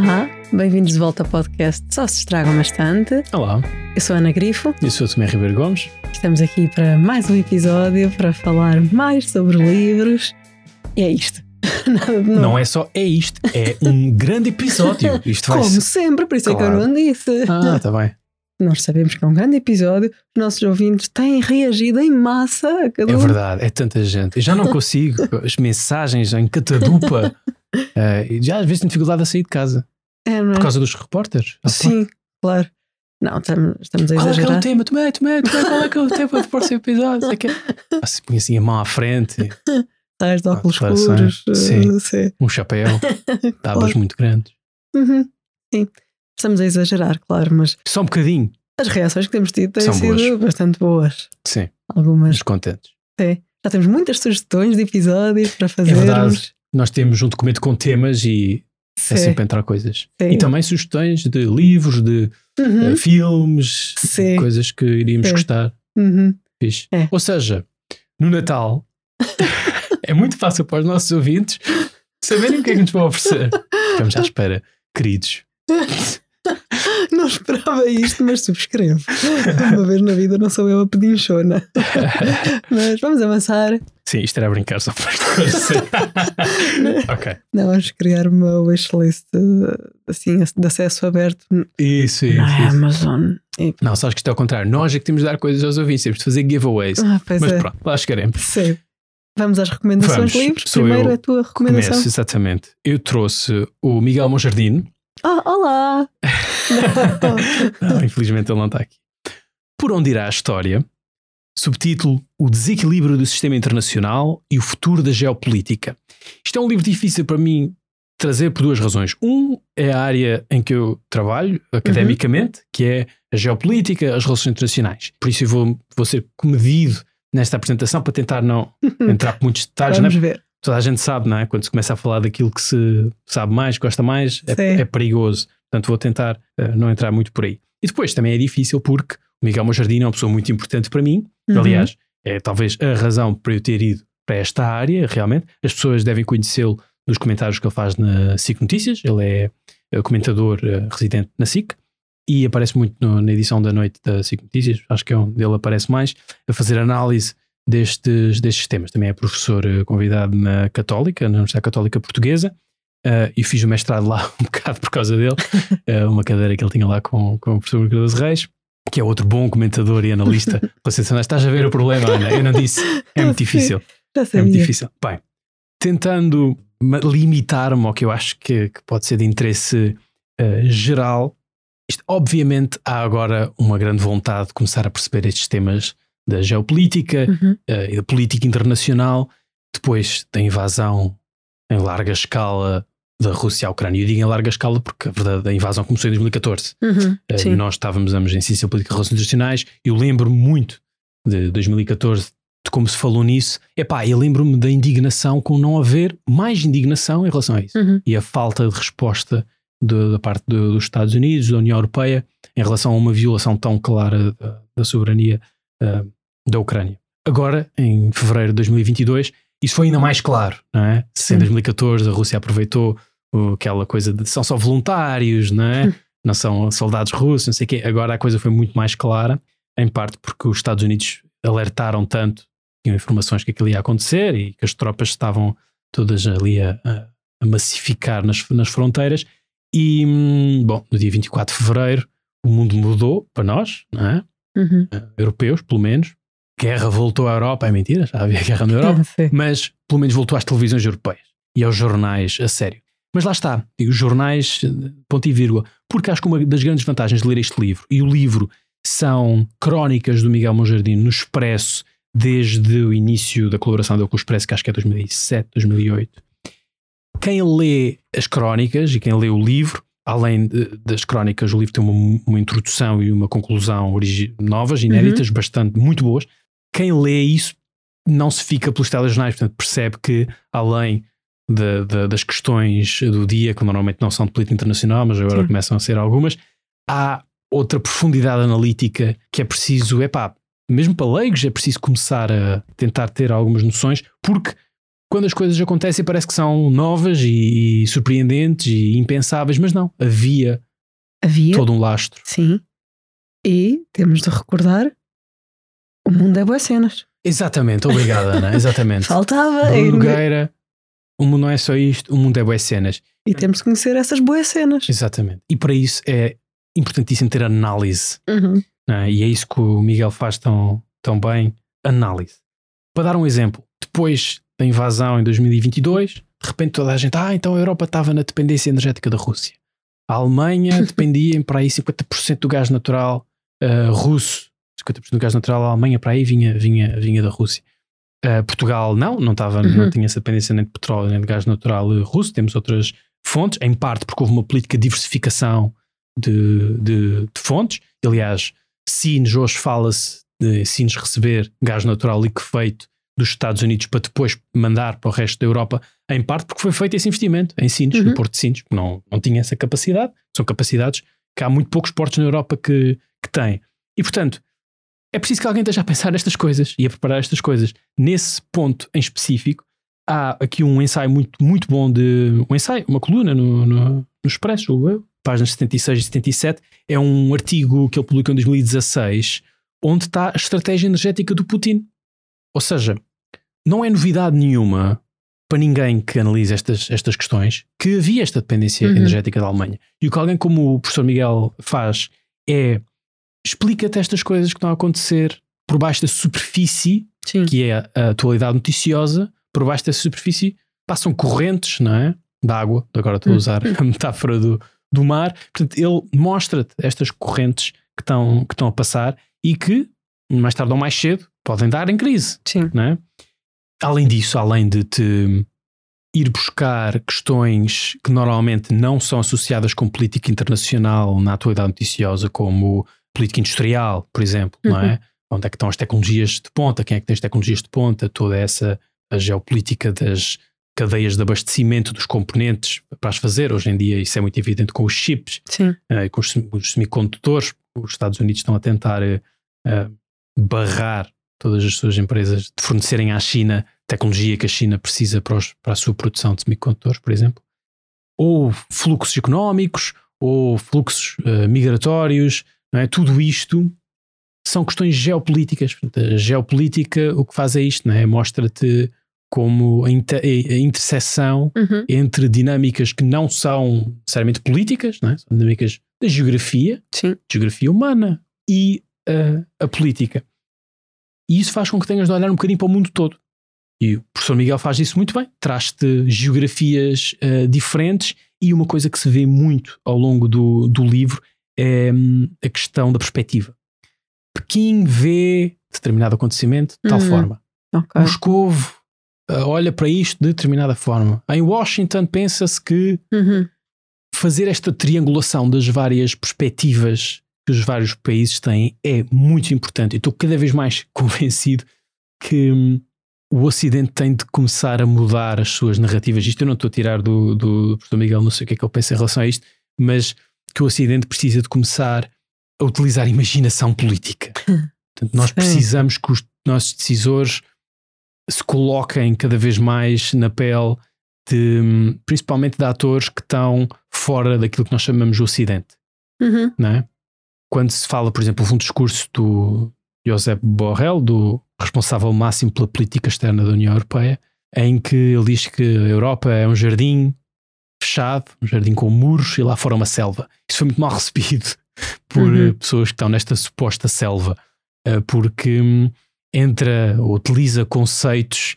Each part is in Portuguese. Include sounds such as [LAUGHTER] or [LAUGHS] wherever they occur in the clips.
Olá, bem-vindos de volta ao podcast Só se estragam bastante. Olá, Eu sou a Ana Grifo, eu sou o Tomé Ribeiro Gomes. estamos aqui para mais um episódio para falar mais sobre livros. E é isto. [LAUGHS] Nada de novo. Não é só é isto, é um [LAUGHS] grande episódio. Isto vai Como ser. sempre, por isso é que eu Claro. não disse. Ah, tá bem. Nós sabemos que é um grande episódio, os nossos ouvintes têm reagido em massa a cada É um. verdade, é tanta gente. Eu já não [LAUGHS] consigo, as mensagens em catadupa. eh, e já às vezes tenho dificuldade a sair de casa É, é? por causa dos repórteres. Ah. Sim, claro. Não, estamos, estamos a Qual é que é o exagerar. tema? Tomé, Tomé, Tomé, qual é que é o tema do [LAUGHS] próximo episódio? Sei que é. Ah, se punha assim a mão à frente, Sais de óculos declarações. escuros. Sim. eh, sim. um chapéu, [LAUGHS] tábuas Claro. muito grandes. Uhum. Sim, estamos a exagerar, claro, mas Só um bocadinho. as reações que temos tido têm São sido boas. bastante boas. Sim, Algumas, mas contentes. sim. Já temos muitas sugestões de episódios para É fazermos. verdade. Nós temos um documento com temas e Sim. é sempre entrar coisas. Sim. E também sugestões de livros, de Uhum. eh, filmes, Sim. coisas que iríamos gostar. Uhum. É. Ou seja, no Natal [LAUGHS] é muito fácil para os nossos ouvintes saberem o que é que nos vão oferecer. [LAUGHS] Estamos à espera, queridos. [LAUGHS] [LAUGHS] Não esperava isto, mas subscrevo. Uma vez na vida não sou eu a pedinchona. [LAUGHS] mas vamos avançar. Sim, isto era a brincar só para [LAUGHS] ok. Não, vamos criar uma wishlist assim, de acesso aberto Isso, isso, na isso. Amazon. Não, sabes que isto é ao contrário. Nós é que temos de dar coisas aos ouvintes, temos de fazer giveaways. Ah, pois Mas é. pronto, lá chegaremos. Sim. Vamos às recomendações Vamos. Sou Primeiro eu a tua recomendação. Começo, exatamente. Eu trouxe o Miguel Monjardino. Ah, olá! [LAUGHS] Não, infelizmente ele não está aqui. Por onde irá a história? Subtítulo: O desequilíbrio do sistema internacional e o futuro da geopolítica. Isto é um livro difícil para mim trazer por duas razões. Um é a área em que eu trabalho academicamente, que é a geopolítica, as relações internacionais. Por isso eu vou, vou ser comedido nesta apresentação para tentar não [LAUGHS] entrar por muitos detalhes, Vamos né? ver. Toda a gente sabe, não é? Quando se começa a falar daquilo que se sabe mais, gosta mais, é, é perigoso. Portanto, vou tentar eh, não entrar muito por aí. E depois também é difícil porque o Miguel Mojardino é uma pessoa muito importante para mim. Uhum. Aliás, é talvez a razão para eu ter ido para esta área, realmente. As pessoas devem conhecê-lo dos comentários que ele faz na SIC Notícias. Ele é eh, comentador eh, residente na SIC e aparece muito no- na edição da noite da SIC Notícias. Acho que é onde ele aparece mais, a fazer análise destes, destes temas. Também é professor eh, convidado na Católica, na Universidade Católica Portuguesa, eh, e fiz o mestrado lá [LAUGHS] um bocado por causa dele, [LAUGHS] eh, uma cadeira que ele tinha lá com, com o professor Cardoso Reis, que é outro bom comentador e analista. [LAUGHS] relacionado. Estás a ver o problema, Ana? Eu não disse. É muito difícil. É muito difícil. Bem, tentando limitar-me ao que eu acho que, que pode ser de interesse eh, geral, isto, obviamente há agora uma grande vontade de começar a perceber estes temas da geopolítica Uhum. eh, e da política internacional, depois da invasão em larga escala da Rússia à Ucrânia. Eu digo em larga escala porque a verdade a invasão começou em 2014. Uhum. Uh, nós estávamos ambos em Ciência Política e Relações Internacionais. Eu lembro muito de 2014 de como se falou nisso. Epá, eu lembro-me da indignação com não haver mais indignação em relação a isso. Uhum. E a falta de resposta de- da parte do- dos Estados Unidos, da União Europeia, em relação a uma violação tão clara da, da soberania uh, da Ucrânia. Agora, em fevereiro de 2022, isso foi ainda mais claro, não é? Se em Sim. 2014 a Rússia aproveitou aquela coisa de são só voluntários, não é? não são soldados russos, não sei o quê. Agora a coisa foi muito mais clara, em parte porque os Estados Unidos alertaram tanto, tinham informações que aquilo ia acontecer e que as tropas estavam todas ali a, a- a massificar nas, nas fronteiras. E, hum, bom, no dia 24 de fevereiro o mundo mudou para nós, não é? Uhum. Eh, europeus, pelo menos. Guerra voltou à Europa, é mentira, já havia guerra na Europa [LAUGHS] mas pelo menos voltou às televisões europeias e aos jornais a sério. Mas lá está, digo jornais, ponto e vírgula, porque acho que uma das grandes vantagens de ler este livro, e o livro são crónicas do Miguel Monjardino no Expresso, desde o início da colaboração dele com o Expresso, que acho que é 2007, 2008. Quem lê as crónicas e quem lê o livro, além de- das crónicas, o livro tem uma, uma introdução e uma conclusão novas, inéditas, bastante, muito boas. Quem lê isso não se fica pelos telejornais, portanto percebe que além de- de- das questões do dia, que normalmente não são de política internacional, mas agora Sim. começam a ser algumas, há outra profundidade analítica que é preciso, é pá, mesmo para leigos é preciso começar a tentar ter algumas noções, porque quando as coisas acontecem parece que são novas e, e surpreendentes e impensáveis, mas não, havia, Havia, todo um lastro. sim. E temos de recordar: o mundo é boas cenas. Exatamente, obrigada, Ana, [LAUGHS] exatamente. Faltava. Bruno Nogueira, o mundo não é só isto, o mundo é boas cenas. E temos de conhecer essas boas cenas. Exatamente. E para isso é importantíssimo ter análise. Uhum. é? E é isso que o Miguel faz tão, tão bem: análise. Para dar um exemplo, depois da invasão em 2022, de repente toda a gente, ah, então a Europa estava na dependência energética da Rússia. A Alemanha [LAUGHS] dependia em para aí 50% do gás natural ah, russo, 50% do gás natural da Alemanha para aí vinha, vinha, vinha da Rússia. Ah, Portugal não, não, estava, não Uhum. tinha essa dependência nem de petróleo nem de gás natural russo, temos outras fontes, em parte porque houve uma política de diversificação de, de, de fontes. Aliás, Sines, hoje fala-se de Sines receber gás natural liquefeito dos Estados Unidos para depois mandar para o resto da Europa, em parte porque foi feito esse investimento em Sines, Uhum. no Porto de Sines, que não, não tinha essa capacidade. São capacidades que há muito poucos portos na Europa que, que têm. E, portanto, é preciso que alguém esteja a pensar estas coisas e a preparar estas coisas. Nesse ponto em específico, há aqui um ensaio muito, muito bom de. Um ensaio, uma coluna no, no, no Expresso, páginas 76 e 77. É um artigo que ele publicou em 2016, onde está a estratégia energética do Putin. Ou seja, não é novidade nenhuma para ninguém que analise estas, estas questões que havia esta dependência Uhum. energética da Alemanha. E o que alguém como o professor Miguel faz é explica-te estas coisas que estão a acontecer por baixo da superfície, Sim. que é a atualidade noticiosa, por baixo dessa superfície passam correntes, não é? Da água, agora estou a usar a metáfora do, do mar. Portanto, ele mostra-te estas correntes que estão, que estão a passar e que, mais tarde ou mais cedo, podem dar em crise Sim. não é? Além disso, além de te ir buscar questões que normalmente não são associadas com política internacional na atualidade noticiosa, como política industrial, por exemplo, não é? Onde é que estão as tecnologias de ponta? Quem é que tem as tecnologias de ponta? Toda essa a geopolítica das cadeias de abastecimento dos componentes para as fazer. Hoje em dia isso é muito evidente com os chips, eh, com os, os semicondutores. Os Estados Unidos estão a tentar eh, barrar todas as suas empresas de fornecerem à China tecnologia que a China precisa para, os- para a sua produção de semicondutores, por exemplo. Ou fluxos económicos, ou fluxos eh, migratórios, é? tudo isto são questões geopolíticas. A geopolítica o que faz é isto, é? mostra-te como a, inter- a interseção Uhum. entre dinâmicas que não são necessariamente políticas, é? são dinâmicas da geografia, Sim. geografia humana e uh, a política. E isso faz com que tenhas de olhar um bocadinho para o mundo todo. E o professor Miguel faz isso muito bem, traz-te geografias uh, diferentes e uma coisa que se vê muito ao longo do, do livro é a questão da perspectiva. Pequim vê determinado acontecimento de tal Uhum. forma. Ok. Moscovo uh, olha para isto de determinada forma. Em Washington pensa-se que Uhum. fazer esta triangulação das várias perspectivas que os vários países têm é muito importante. Eu estou cada vez mais [LAUGHS] convencido que hum, o Ocidente tem de começar a mudar as suas narrativas. Isto eu não estou a tirar do, do professor Miguel, não sei o que é que ele pensa em relação a isto, mas que o Ocidente precisa de começar a utilizar a imaginação política. [LAUGHS] Portanto, nós Sim. precisamos que os nossos decisores se coloquem cada vez mais na pele de, principalmente de atores que estão fora daquilo que nós chamamos de Ocidente. Uhum. Não é? Quando se fala, por exemplo, houve um discurso do Josep Borrell, do responsável máximo pela política externa da União Europeia, em que ele diz que a Europa é um jardim fechado, um jardim com muros e lá fora uma selva. Isso foi muito mal [LAUGHS] recebido por Uhum. eh, pessoas que estão nesta suposta selva, eh, porque hum, entra ou utiliza conceitos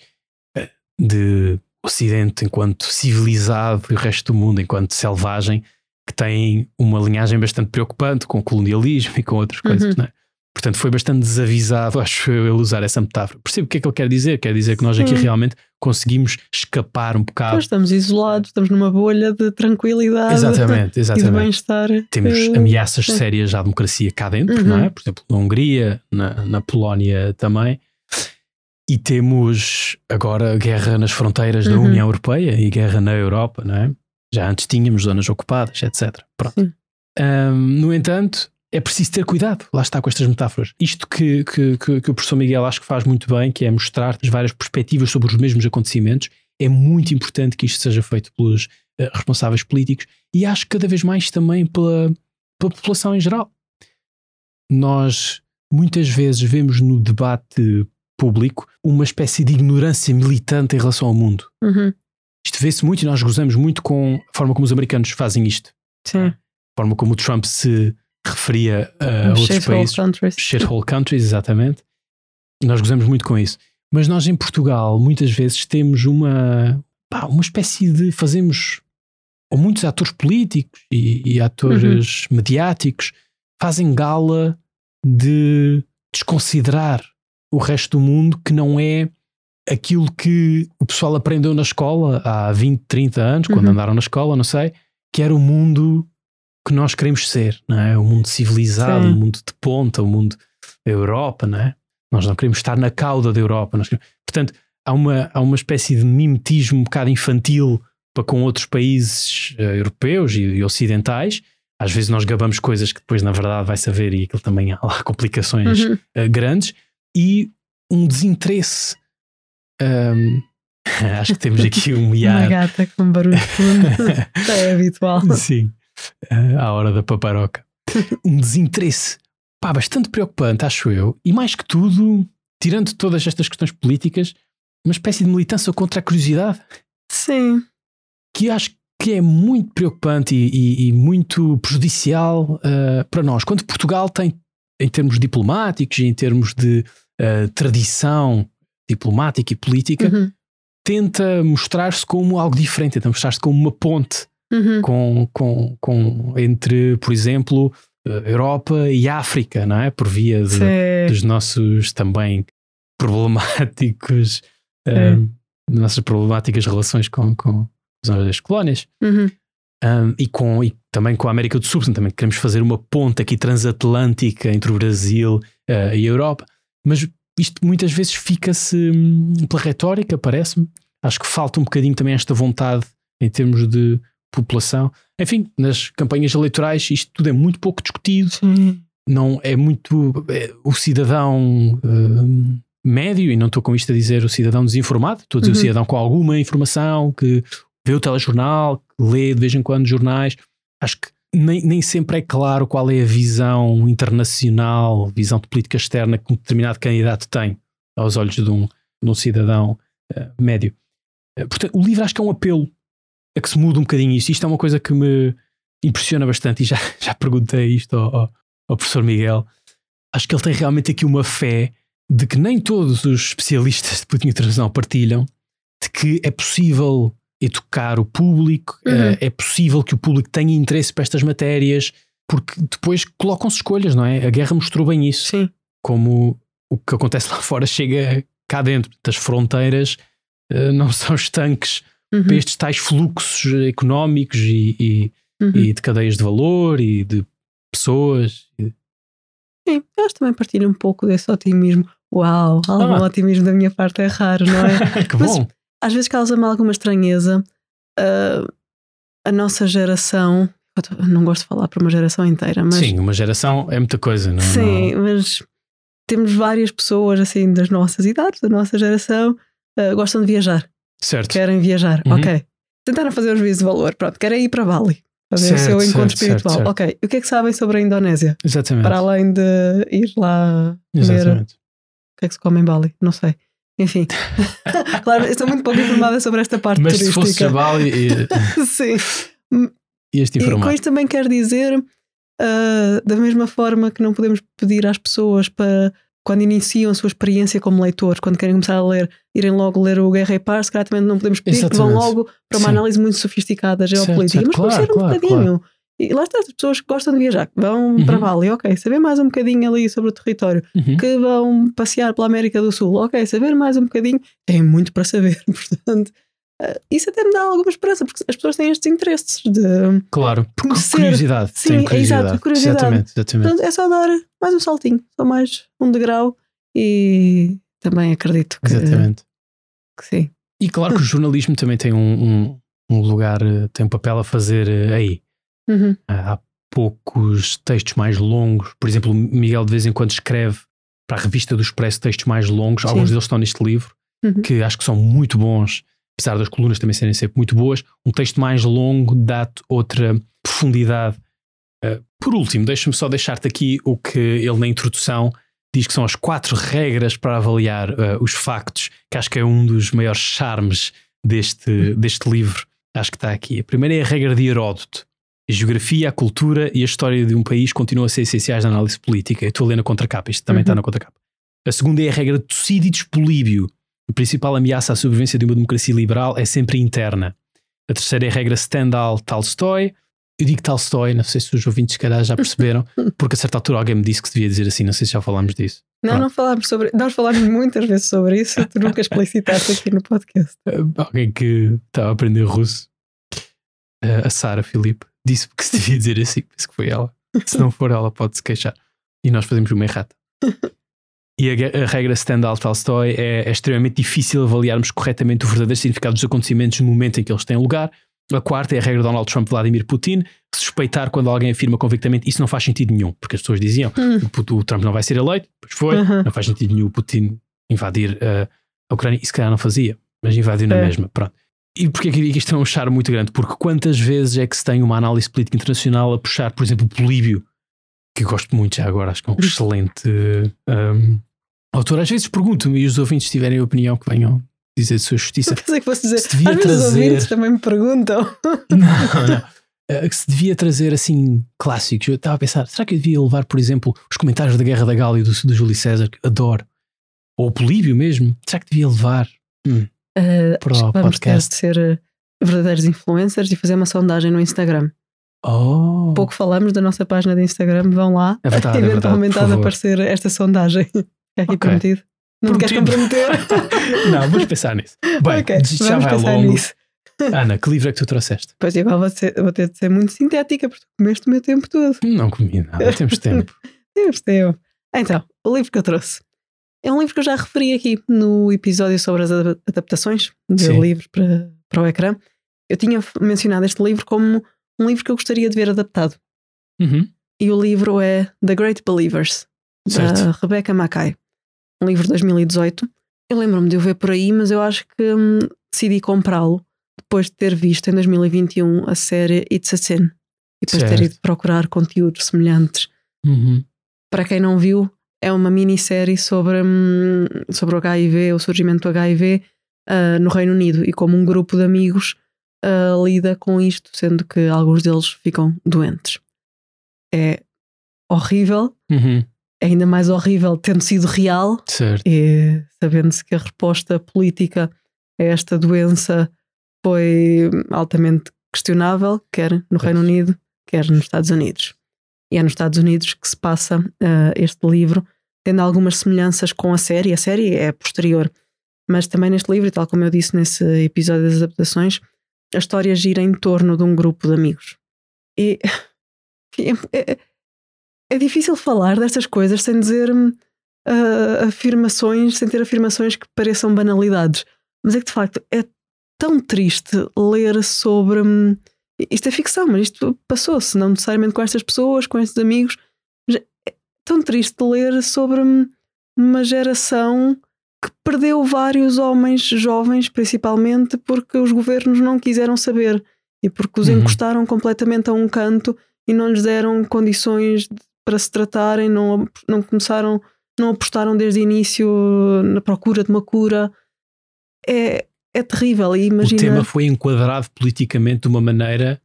eh, de Ocidente enquanto civilizado e o resto do mundo enquanto selvagem que têm uma linhagem bastante preocupante com o colonialismo e com outras coisas, Uhum. não é? Portanto, foi bastante desavisado, [LAUGHS] acho eu, ele usar essa metáfora. Percebo o que é que ele quer dizer. Quer dizer que nós aqui Sim. realmente conseguimos escapar um bocado. Nós estamos isolados, estamos numa bolha de tranquilidade Exatamente, e de exatamente. bem-estar. Temos eh, ameaças sim. sérias à democracia cá dentro, Uhum. não é? Por exemplo, na Hungria, na, na Polónia também. E temos agora guerra nas fronteiras da Uhum. União Europeia e guerra na Europa, não é? Já antes tínhamos zonas ocupadas, etc. Pronto. Ahm, no entanto, é preciso ter cuidado, lá está com estas metáforas. Isto que, que, que, que o professor Miguel acho que faz muito bem, que é mostrar as várias perspectivas sobre os mesmos acontecimentos É muito importante que isto seja feito pelos uh, responsáveis políticos e acho que cada vez mais também pela, pela população em geral. Nós muitas vezes vemos no debate público uma espécie de ignorância militante em relação ao mundo. Uhum. Isto vê-se muito e nós gozamos muito com a forma como os americanos fazem isto. Sim. A forma como o Trump se referia a outros Shithole países. countries. Shithole countries, exatamente. Nós gozamos muito com isso. Mas nós em Portugal muitas vezes temos uma, pá, uma espécie de. fazemos. Ou muitos atores políticos e, e atores mediáticos fazem gala de desconsiderar o resto do mundo que não é aquilo que o pessoal aprendeu na escola há 20, 30 anos, quando Uhum. andaram na escola, não sei, que era o mundo que nós queremos ser, não é? O mundo civilizado, Sim. o mundo de ponta, o mundo da Europa, não é? Nós não queremos estar na cauda da Europa. nós queremos- Portanto, há uma, há uma espécie de mimetismo um bocado infantil para com outros países eh, europeus e, e ocidentais. Às vezes nós gabamos coisas que depois, na verdade, vai saber e aquilo também há lá [LAUGHS] complicações Uhum. eh, grandes e um desinteresse. Ahm, [LAUGHS] acho que temos aqui um [LAUGHS] Uma miar. gata com barulho de fundo. é habitual. Sim, [LAUGHS] à hora da paparoca. [LAUGHS] Um desinteresse pá, bastante preocupante, acho eu. E mais que tudo, tirando todas estas questões políticas, uma espécie de militância contra a curiosidade Sim. que acho que é muito preocupante e, e- e muito prejudicial eh, para nós. Quando Portugal tem, em termos diplomáticos e em termos de eh, tradição diplomática e política, Uhum. tenta mostrar-se como algo diferente, tenta mostrar-se como uma ponte Uhum. com, com, com, entre, por exemplo, eh, Europa e África, não é? Por via de- dos nossos também [LAUGHS] problemáticos, É. eh, nossas problemáticas relações com, com as colónias. Uhum. Um, e, com, e também com a América do Sul, portanto, também queremos fazer uma ponte aqui transatlântica entre o Brasil eh, e a Europa, mas isto muitas vezes fica-se hum, pela retórica, parece-me. Acho que falta um bocadinho também esta vontade em termos de população. Enfim, nas campanhas eleitorais isto tudo é muito pouco discutido, Sim. não é muito é, o cidadão hum, médio, e não estou com isto a dizer o cidadão desinformado, estou a dizer o Uhum. cidadão com alguma informação, que vê o telejornal, que lê de vez em quando jornais. Acho que nem, nem sempre é claro qual é a visão internacional, visão de política externa que um determinado candidato tem aos olhos de um, de um cidadão eh, médio. Eh, portanto, o livro acho que é um apelo a que se mude um bocadinho isto. Isto é uma coisa que me impressiona bastante e já, [LAUGHS] já perguntei isto ao, ao- ao professor Miguel. Acho que ele tem realmente aqui uma fé de que nem todos os especialistas de política internacional partilham, de que é possível educar o público, Uhum. eh, é possível que o público tenha interesse para estas matérias, porque depois colocam-se escolhas, não é? A guerra mostrou bem isso Sim. como o que acontece [LAUGHS] lá fora chega cá dentro. Das fronteiras eh, não são estanques Uhum. para estes tais fluxos económicos e, e- Uhum. e de cadeias de valor e de pessoas. Sim, eu acho que também partilho um pouco desse otimismo. Uau, algum Ah. otimismo da minha parte é raro, não é? [LAUGHS] que Mas- bom! Às vezes causa-me alguma estranheza ah, a nossa geração. não gosto de falar para uma geração inteira, mas Sim, uma geração é muita coisa, não Sim, não- mas temos várias pessoas assim das nossas idades, da nossa geração, ah, gostam de viajar, Certo. querem viajar, Uhum. ok. Tentaram fazer os juízos de valor, pronto, querem ir para Bali, fazer Certo, o seu encontro certo, espiritual, certo, ok. E o que é que sabem sobre a Indonésia? Exatamente. Para além de ir lá ver o Exatamente. que é que se come em Bali, não sei. Enfim, [LAUGHS] [LAUGHS] claro, eu estou muito pouco informada sobre esta parte Mas se turística. fosse Jabal, ia- [LAUGHS] Sim. ias-te E com isto também quer dizer, ah, da mesma forma que não podemos pedir às pessoas para, quando iniciam a sua experiência como leitores, quando querem começar a ler, irem logo ler o Guerra e Paz, se calhar também não podemos pedir que vão Exatamente. logo para uma Sim. análise muito sofisticada Certo, geopolítica, certo. mas Claro, conhecer um claro, bocadinho. E lá está, as pessoas que gostam de viajar, que vão Uhum. para Bali, ok, saber mais um bocadinho ali sobre o território, Uhum. que vão passear pela América do Sul, ok, saber mais um bocadinho, tem muito para saber, [LAUGHS] portanto, isso até me dá alguma esperança, porque as pessoas têm estes interesses de Claro, por curiosidade. Sim, é curiosidade. exato, curiosidade. Exatamente, exatamente. Portanto, é só dar mais um saltinho, só mais um degrau e também acredito que, Exatamente. que sim. E claro que o jornalismo também tem um, um- um lugar, eh, tem um papel a fazer eh, aí. Uhum. Há poucos textos mais longos. Por exemplo, o Miguel de vez em quando escreve para a revista do Expresso textos mais longos. Sim. Alguns deles estão neste livro, Uhum. que acho que são muito bons apesar das colunas também serem sempre muito boas. Um texto mais longo dá-te outra profundidade. Uh, por último, deixa-me só deixar-te aqui o que ele na introdução diz que são as quatro regras para avaliar uh, os factos, que acho que é um dos maiores charmes deste, deste livro. Acho que está aqui. A primeira é a regra de Heródoto. A geografia, a cultura e a história de um país continuam a ser essenciais na análise política. Eu estou a ler na contracapa, isto também uhum. está na contracapa. A segunda é a regra de Tucídides Políbio. A principal ameaça à sobrevivência de uma democracia liberal é sempre interna. A terceira é a regra Stendhal-Tolstói. Eu digo Tolstói, não sei se os ouvintes, se calhar, já perceberam, [LAUGHS] porque a certa altura alguém me disse que se devia dizer assim, não sei se já falámos disso. Não, Pronto. não falámos sobre. Nós falámos muitas vezes sobre isso, tu nunca explicitaste aqui no podcast. [LAUGHS] Alguém que estava a aprender russo, a Sara Filipe, disse que se devia dizer assim, penso que foi ela. Se não for ela, pode se queixar. E nós fazemos uma errata. [LAUGHS] E a, a regra Stendhal-Tolstói é, é extremamente difícil avaliarmos corretamente o verdadeiro significado dos acontecimentos no momento em que eles têm lugar. A quarta é a regra de Donald Trump Vladimir Putin. Suspeitar quando alguém afirma convictamente isso não faz sentido nenhum, porque as pessoas diziam hum. o, o, Trump não vai ser eleito, pois foi, não faz sentido nenhum o Putin invadir uh, a Ucrânia. Isso, se calhar, não fazia, mas invadiu na é. mesma. Pronto. E porquê que isto é um charme muito grande? Porque quantas vezes é que se tem uma análise política internacional a puxar, por exemplo, o Políbio, que gosto muito já agora, acho que é um excelente um, autor. Às vezes pergunto-me e os ouvintes tiverem opinião que venham dizer de sua justiça. Eu pensei que fosse dizer, se devia às trazer... vezes os ouvintes também me perguntam. [LAUGHS] Não, não. Eh, que se devia trazer assim clássicos. Eu estava a pensar, será que eu devia levar, por exemplo, os comentários da Guerra da Gália do, do Júlio César, que adoro, ou o Políbio mesmo? Será que devia levar? Hum uh, para o podcast. de ser eh, verdadeiros influencers e fazer uma sondagem no Instagram. Oh. Pouco falamos da nossa página de Instagram, vão lá. É verdade, [LAUGHS] eventualmente é verdade, há de aparecer esta sondagem. É aqui okay. prometido. Não queres comprometer? [LAUGHS] não, vamos pensar nisso. Bem, okay, já vai longo. Nisso. [LAUGHS] Ana, que livro é que tu trouxeste? Pois igual vou, ser, vou ter de ser muito sintética, porque comeste o meu tempo todo. Não comi nada, temos tempo. temos tempo. Então, o livro que eu trouxe é um livro que eu já referi aqui no episódio sobre as adaptações de Sim. livro para, para o ecrã. Eu tinha mencionado este livro como um livro que eu gostaria de ver adaptado. Uhum. E o livro é The Great Believers, certo. da Rebecca Mackay. Um livro de 2018. Eu lembro-me de o ver por aí, mas eu acho que hum, decidi comprá-lo depois de ter visto em 2021 a série It's a Sin. E depois certo. ter ido procurar conteúdos semelhantes. Uhum. Para quem não viu, é uma minissérie sobre, hum, sobre o HIV, o surgimento do HIV uh, no Reino Unido e como um grupo de amigos uh, lida com isto, sendo que alguns deles ficam doentes. É horrível, uhum. é ainda mais horrível tendo sido real certo. e sabendo-se que a resposta política a esta doença foi altamente questionável, quer no Reino Unido, quer nos Estados Unidos. E é nos Estados Unidos que se passa uh, este livro, tendo algumas semelhanças com a série. A série é posterior, mas também neste livro, e tal como eu disse nesse episódio das adaptações, a história gira em torno de um grupo de amigos. E [LAUGHS] é, é, é difícil falar destas coisas sem dizer uh, afirmações, sem ter afirmações que pareçam banalidades. Mas é que de facto é tão triste ler sobre. Um, isto é ficção, mas isto passou-se, não necessariamente com estas pessoas, com estes amigos. É tão triste ler sobre uma geração que perdeu vários homens jovens, principalmente porque os governos não quiseram saber e porque os uhum. encostaram completamente a um canto e não lhes deram condições para se tratarem, não, não começaram, não apostaram desde o início na procura de uma cura. É, é terrível. E imagina... O tema foi enquadrado politicamente de uma maneira.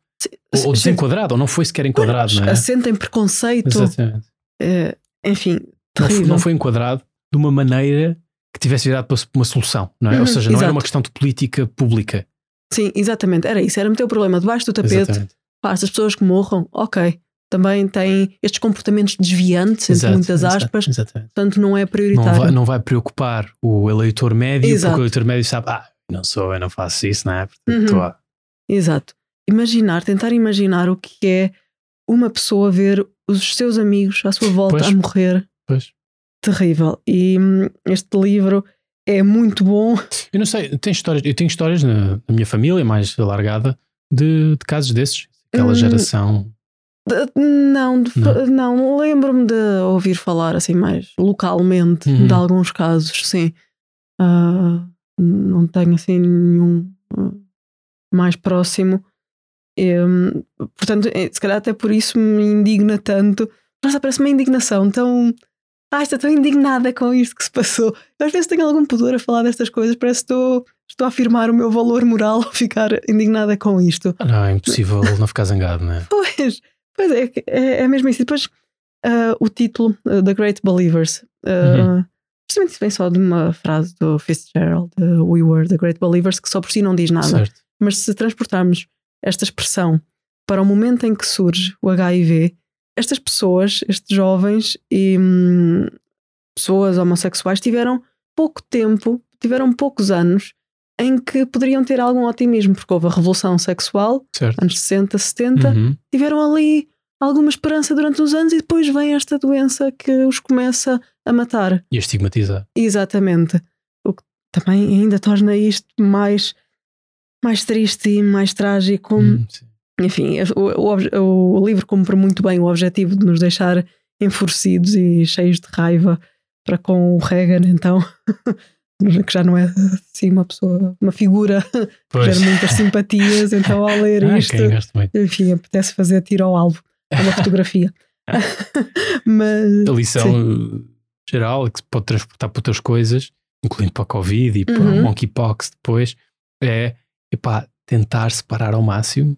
Ou desenquadrado, ou não foi sequer enquadrado, não é? Assentem preconceito. Exatamente. É, enfim, não, não, foi enquadrado de uma maneira que tivesse virado para uma solução, não é? Uhum, ou seja, não exato. era uma questão de política pública. Sim, exatamente, era isso, era meter o problema debaixo do tapete. Pá, as pessoas que morram, ok, também têm estes comportamentos desviantes, entre muitas aspas, exatamente. portanto não é prioritário. Não vai, não vai preocupar o eleitor médio, Exato. porque o eleitor médio sabe, ah, não sou, eu não faço isso, não é? Portanto, uhum. Exato. Imaginar, tentar imaginar o que é uma pessoa ver os seus amigos à sua volta pois, a morrer. Pois. Terrível. E hum, este livro é muito bom. [LAUGHS] Eu não sei, tem histórias, eu tenho histórias na, na minha família mais alargada de, de casos desses, aquela hum, geração. De, não, de, não, não lembro-me de ouvir falar assim mais localmente uhum. de alguns casos, sim. Uh, não tenho assim nenhum mais próximo. E, portanto, é, se calhar até por isso me indigna tanto. Nossa, parece uma indignação tão. Ah, estou tão indignada com isto que se passou. Às vezes tenho algum pudor a falar destas coisas, parece que estou, estou a afirmar o meu valor moral ao ficar indignada com isto. Ah, não, é impossível [LAUGHS] não ficar zangado, não é? Pois, pois é, é, é mesmo isso. E depois uh, o título, uh, The Great Believers. Uh, uhum. Precisamente vem só de uma frase do Fitzgerald, We Were the Great Believers, que só por si não diz nada. Certo. Mas se transportarmos esta expressão para o momento em que surge o HIV, estas pessoas, estes jovens e hum, pessoas homossexuais tiveram pouco tempo, tiveram poucos anos em que poderiam ter algum otimismo, porque houve a revolução sexual, certo. anos 60, 70, uhum. tiveram ali alguma esperança durante uns anos e depois vem esta doença que os começa a matar. E a estigmatizar. Exatamente. O que também ainda torna isto mais, mais triste e mais trágico. Hum, Enfim, o, o, o, livro cumpre muito bem o objetivo de nos deixar enfurecidos e cheios de raiva para com o Reagan, então. [LAUGHS] que já não é assim uma pessoa, uma figura [LAUGHS] que gera muitas simpatias, então ao ler [LAUGHS] ah, isto, enfim, apetece fazer tiro ao alvo é uma fotografia. Mas, a lição sim. geral que se pode transportar para outras coisas, incluindo para a Covid e para uhum. monkeypox depois, é epá, tentar separar ao máximo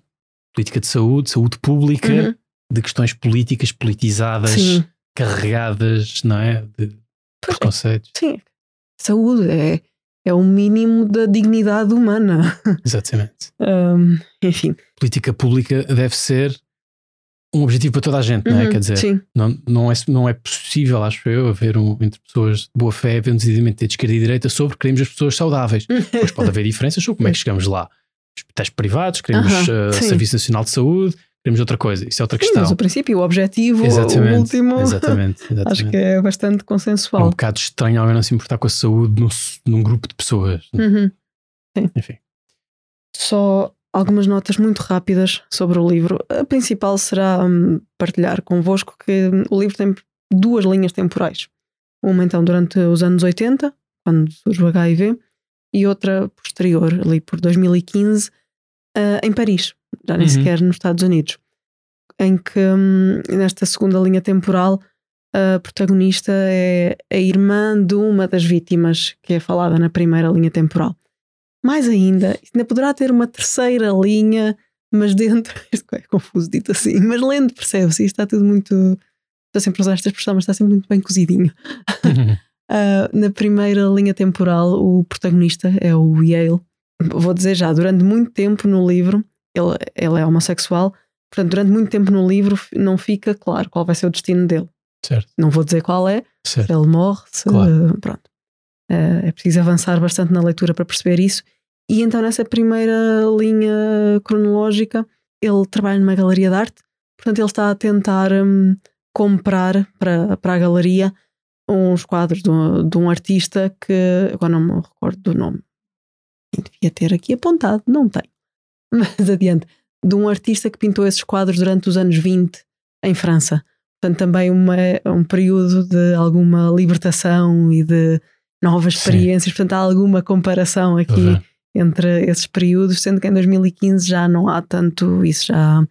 política de saúde, saúde pública, uhum. de questões políticas politizadas, sim. carregadas, não é? De preconceitos. Sim, saúde é, é o mínimo da dignidade humana. [LAUGHS] Exatamente. um, enfim. Política pública deve ser um objetivo para toda a gente, uhum, não é? Uhum, Quer dizer, sim. Não, não, é, não é possível, acho eu, haver um, entre pessoas de boa fé, haver um decidimento de esquerda e direita sobre queremos as pessoas saudáveis. [LAUGHS] Depois pode haver diferenças sobre como é que chegamos lá. Hospitais privados, queremos uh, Serviço Nacional de Saúde, queremos outra coisa. Isso é outra sim, questão. Mas o princípio, o objetivo, exatamente, o último. Exatamente, [LAUGHS] exatamente. Acho que é bastante consensual. É um bocado estranho alguém não se importar com a saúde num, num grupo de pessoas. Uhum. Sim. Enfim. Só algumas notas muito rápidas sobre o livro. A principal será um, partilhar convosco que o livro tem duas linhas temporais. Uma então durante os anos 80, quando surge o HIV, e outra posterior, ali por 2015, uh, em Paris, já nem uhum. sequer nos Estados Unidos, em que um, nesta segunda linha temporal a protagonista é a irmã de uma das vítimas que é falada na primeira linha temporal. Mais ainda, ainda poderá ter uma terceira linha, mas dentro. [LAUGHS] Isto é confuso dito assim, mas lendo percebe-se. Isto está tudo muito. Estou sempre a usar esta expressão, mas está sempre muito bem cozidinho. [LAUGHS] uh, na primeira linha temporal, o protagonista é o Yale. Vou dizer já, durante muito tempo no livro, ele, ele é homossexual, portanto, durante muito tempo no livro não fica claro qual vai ser o destino dele. Certo. Não vou dizer qual é, certo. se ele morre, se, claro. pronto. Uh, é preciso avançar bastante na leitura para perceber isso. E então, nessa primeira linha cronológica, ele trabalha numa galeria de arte, portanto, ele está a tentar um, comprar para, para a galeria uns quadros de um, de um, artista que agora não me recordo do nome. Devia ter aqui apontado, não tem. [LAUGHS] Mas adiante. De um artista que pintou esses quadros durante os anos 20 em França. Portanto, também uma, um período de alguma libertação e de novas experiências, Sim. portanto há alguma comparação aqui uhum. entre esses períodos, sendo que em 2015 já não há tanto isso, já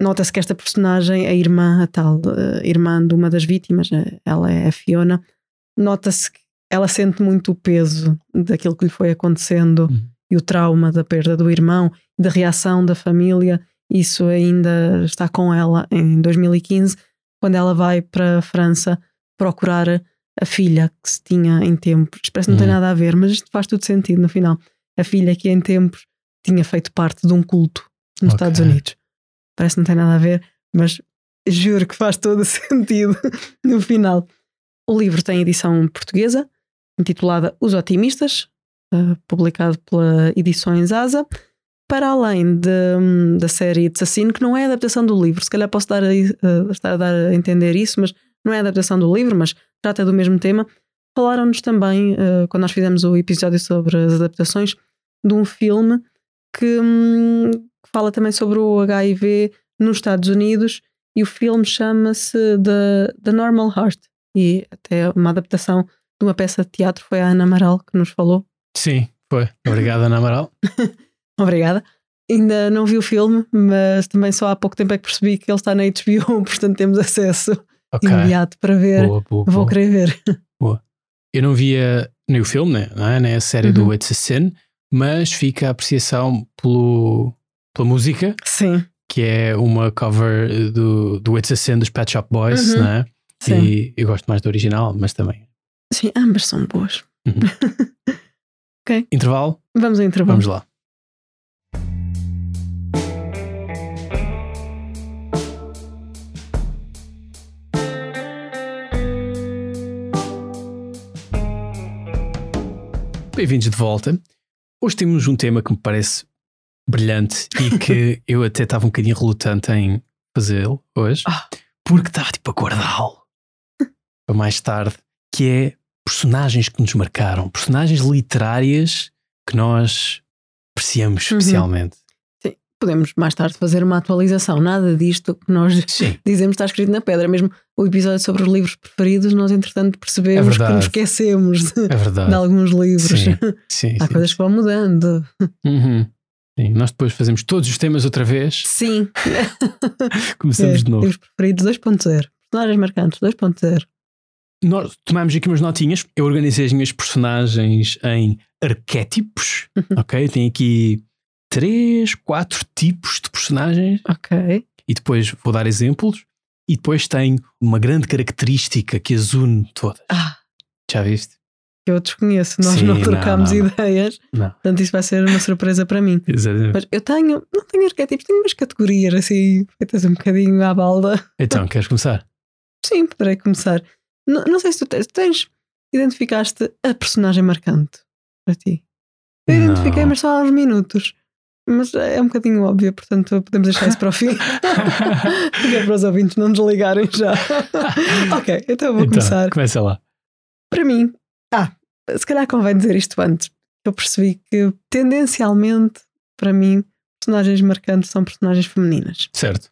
nota-se que esta personagem, a irmã, a tal uh, irmã de uma das vítimas, eh, ela é a Fiona, nota-se que ela sente muito o peso daquilo que lhe foi acontecendo uhum. e o trauma da perda do irmão da reação da família, isso ainda está com ela em 2015, quando ela vai para a França procurar a filha que se tinha em tempos. Parece que não tem uhum. nada a ver, mas isto faz tudo sentido no final. A filha que em tempos tinha feito parte de um culto nos okay. Estados Unidos. Parece que não tem nada a ver, mas juro que faz todo [LAUGHS] sentido no final. O livro tem edição portuguesa, intitulada Os Otimistas, uh, publicado pela Edições Asa, para além de, um, da série Assassino, que não é adaptação do livro. Se calhar posso dar a, uh, estar a dar a entender isso, mas não é adaptação do livro, mas trata do mesmo tema. Falaram-nos também, uh, quando nós fizemos o episódio sobre as adaptações, de um filme que, hum, fala também sobre o HIV nos Estados Unidos e o filme chama-se The, The Normal Heart e até uma adaptação de uma peça de teatro foi a Ana Amaral que nos falou. Sim, foi. Obrigada, Ana Amaral. [LAUGHS] Obrigada. Ainda não vi o filme, mas também só há pouco tempo é que percebi que ele está na HBO, [LAUGHS] portanto temos acesso okay. imediato para ver. Boa, boa, Vou boa. querer ver. Boa. Eu não via nem o filme, né? é? nem a série uhum. do It's a Sin, mas fica a apreciação pelo, pela música. Sim. Que é uma cover do, do It's a Sin dos Pet Shop Boys, uhum. né? Sim. E eu gosto mais do original, mas também. Sim, ambas são boas. Uhum. [LAUGHS] ok. Intervalo? Vamos ao intervalo. Vamos lá. Bem-vindos de volta. Hoje temos um tema que me parece brilhante e [LAUGHS] que eu até estava um bocadinho relutante em fazê-lo hoje, ah. porque estava tipo a guardá-lo para mais tarde, que é personagens que nos marcaram, personagens literárias que nós apreciamos uhum. especialmente podemos mais tarde fazer uma atualização. Nada disto que nós Sim. [LAUGHS] dizemos está escrito na pedra. Mesmo o episódio sobre os livros preferidos, nós entretanto percebemos é que nos esquecemos de, é de alguns livros. Sim. Sim, [LAUGHS] Há coisas que vão mudando. Uhum. Sim, nós depois fazemos todos os temas outra vez. Sim. [LAUGHS] Começamos é, de novo. Livros preferidos 2.0. Personagens marcantes 2.0. Nós tomamos aqui umas notinhas. Eu organizei as minhas personagens em arquétipos. Uhum. ok? Tem aqui três, quatro tipos de personagens. Ok. E depois vou dar exemplos. E depois tem uma grande característica que as une todas. Ah. Já viste? Eu desconheço, nós Sim, não trocámos não, não, ideias. Não. Portanto, isso vai ser uma surpresa para mim. [LAUGHS] Exatamente. Mas eu tenho, não tenho arquétipos, tenho umas categorias assim, feitas um bocadinho à balda. Então, queres começar? Sim, poderei começar. Não, não sei se tu tens, tens, identificaste a personagem marcante para ti. Eu identifiquei, mas só há uns minutos. Mas é um bocadinho óbvio, portanto podemos deixar isso para o fim. [LAUGHS] [LAUGHS] que é para os ouvintes não desligarem já. ok, então vou então, começar. Começa lá. Para mim, ah, se calhar convém dizer isto antes. Eu percebi que tendencialmente, para mim, personagens marcantes são personagens femininas. Certo.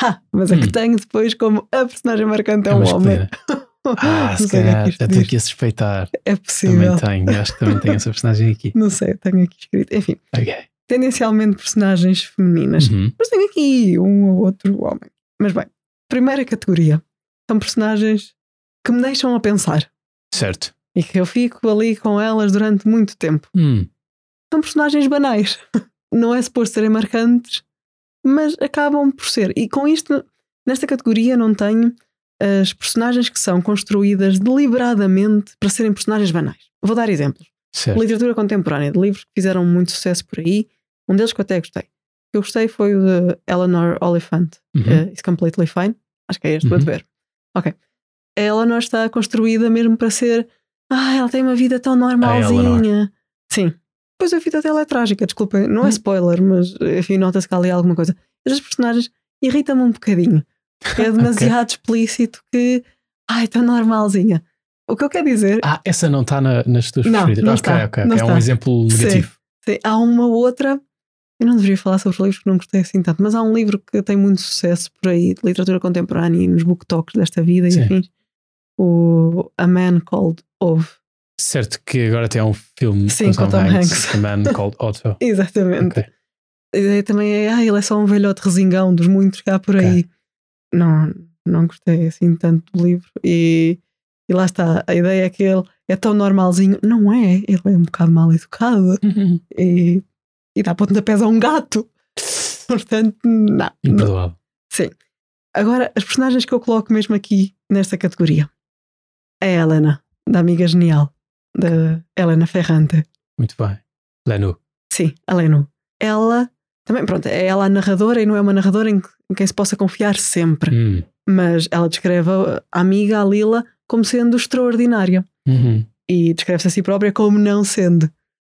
Ah, mas a hum. que tenho depois como a personagem marcante é, é um homem. [LAUGHS] Ah, se calhar, já estou aqui a suspeitar. É possível. Também tenho, acho que também tenho essa personagem aqui. Não sei, tenho aqui escrito. Enfim. Ok tendencialmente personagens femininas. Uhum. Mas tem aqui um ou outro homem. Mas bem, primeira categoria são personagens que me deixam a pensar. Certo. E que eu fico ali com elas durante muito tempo. Hum. São personagens banais. [LAUGHS] Não é suposto serem marcantes, mas acabam por ser. E com isto, nesta categoria, não tenho as personagens que são construídas deliberadamente para serem personagens banais. Vou dar exemplos. Certo. Literatura contemporânea, de livros que fizeram muito sucesso por aí um deles que eu até gostei. O que eu gostei foi o de Eleanor Oliphant. Uhum. Uh, It's Completely Fine. Acho que é este, uhum. vou ver. Ok. A Eleanor está construída mesmo para ser. Ah, ela tem uma vida tão normalzinha. Sim. Pois a vida dela é trágica, desculpem. Não é uhum. spoiler, mas enfim, nota-se que ali alguma coisa. As personagens irritam-me um bocadinho. É [LAUGHS] demasiado okay. explícito que. Ai, tão normalzinha. O que eu quero dizer. Ah, essa não está na, nas tuas não, preferidas. Não ok, está, ok, ok. É um exemplo negativo. Sim, sim. Há uma outra eu não deveria falar sobre os livros que não gostei assim tanto, mas há um livro que tem muito sucesso por aí, de literatura contemporânea e nos book talks desta vida Sim. e afins. O A Man Called Ove. Certo que agora tem um filme Sim, com, Tom, Tom Hanks, Hanks. A Man Called [LAUGHS] Otto. Exatamente. Okay. A ideia também é, ah, ele é só um velhote resingão dos muitos que há por aí. Okay. Não, não gostei assim tanto do livro e, e lá está, a ideia é que ele é tão normalzinho. Não é, ele é um bocado mal educado uhum. [LAUGHS] e e dá pontapés a um gato. Portanto, não. Imperdoável. Sim. Agora, as personagens que eu coloco mesmo aqui nesta categoria. A Helena, da Amiga Genial, da Helena Ferrante. Muito bem. Lenu. Sim, a Lenu. Ela, também, pronto, é ela a narradora e não é uma narradora em, quem se possa confiar sempre. Hum. Mas ela descreve a amiga, a Lila, como sendo extraordinária. Uhum. E descreve-se a si própria como não sendo.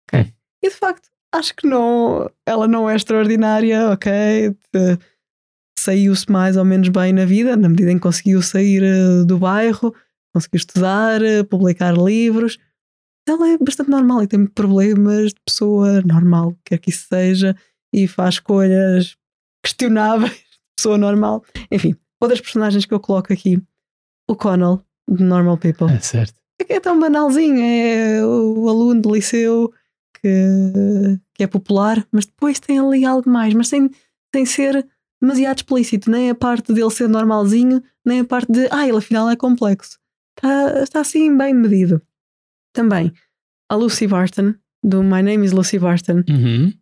Okay. E de facto, acho que não, ela não é extraordinária, ok? Saiu-se mais ou menos bem na vida, na medida em que conseguiu sair uh, do bairro, conseguiu estudar, uh, publicar livros. Ela é bastante normal e tem problemas de pessoa normal, quer que isso seja, e faz escolhas questionáveis [LAUGHS] de pessoa normal. Enfim, outras personagens que eu coloco aqui. O Connell, de Normal People. É certo. É, é tão banalzinho, é o aluno de liceu que, que é popular, mas depois tem ali algo mais, mas sem, sem ser demasiado explícito, nem a parte dele ser normalzinho, nem a parte de, ah, ele afinal é complexo. Está, está assim bem medido. Também, a Lucy Barton, do My Name is Lucy Barton, Uhum.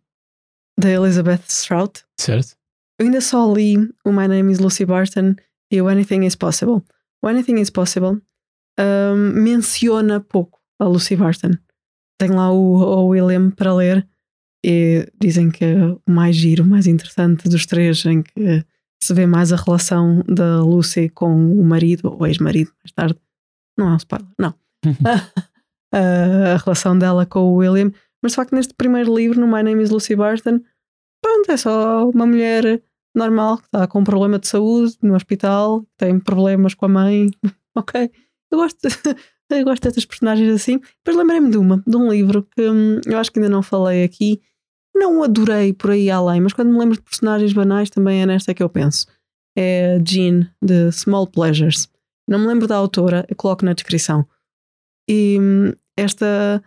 da Elizabeth Strout. Certo. Eu ainda só li o My Name is Lucy Barton e o Anything is Possible. O Anything is Possible um, menciona pouco a Lucy Barton. Tem lá o, o William para ler e dizem que é o mais giro, o mais interessante dos três, em que se vê mais a relação da Lucy com o marido, ou ex-marido, mais tarde. Não é um spoiler, não. [LAUGHS] a, a relação dela com o William. Mas de facto, neste primeiro livro, no My Name is Lucy Barton, pronto, é só uma mulher normal que está com um problema de saúde no hospital, tem problemas com a mãe. [LAUGHS] ok. Eu gosto, [LAUGHS] eu gosto destas personagens assim. Depois lembrei-me de uma, de um livro que hum, eu acho que ainda não falei aqui. Não adorei por aí além, mas quando me lembro de personagens banais também é nesta que eu penso. É Jean, de Small Pleasures. Não me lembro da autora, eu coloco na descrição. E hum, esta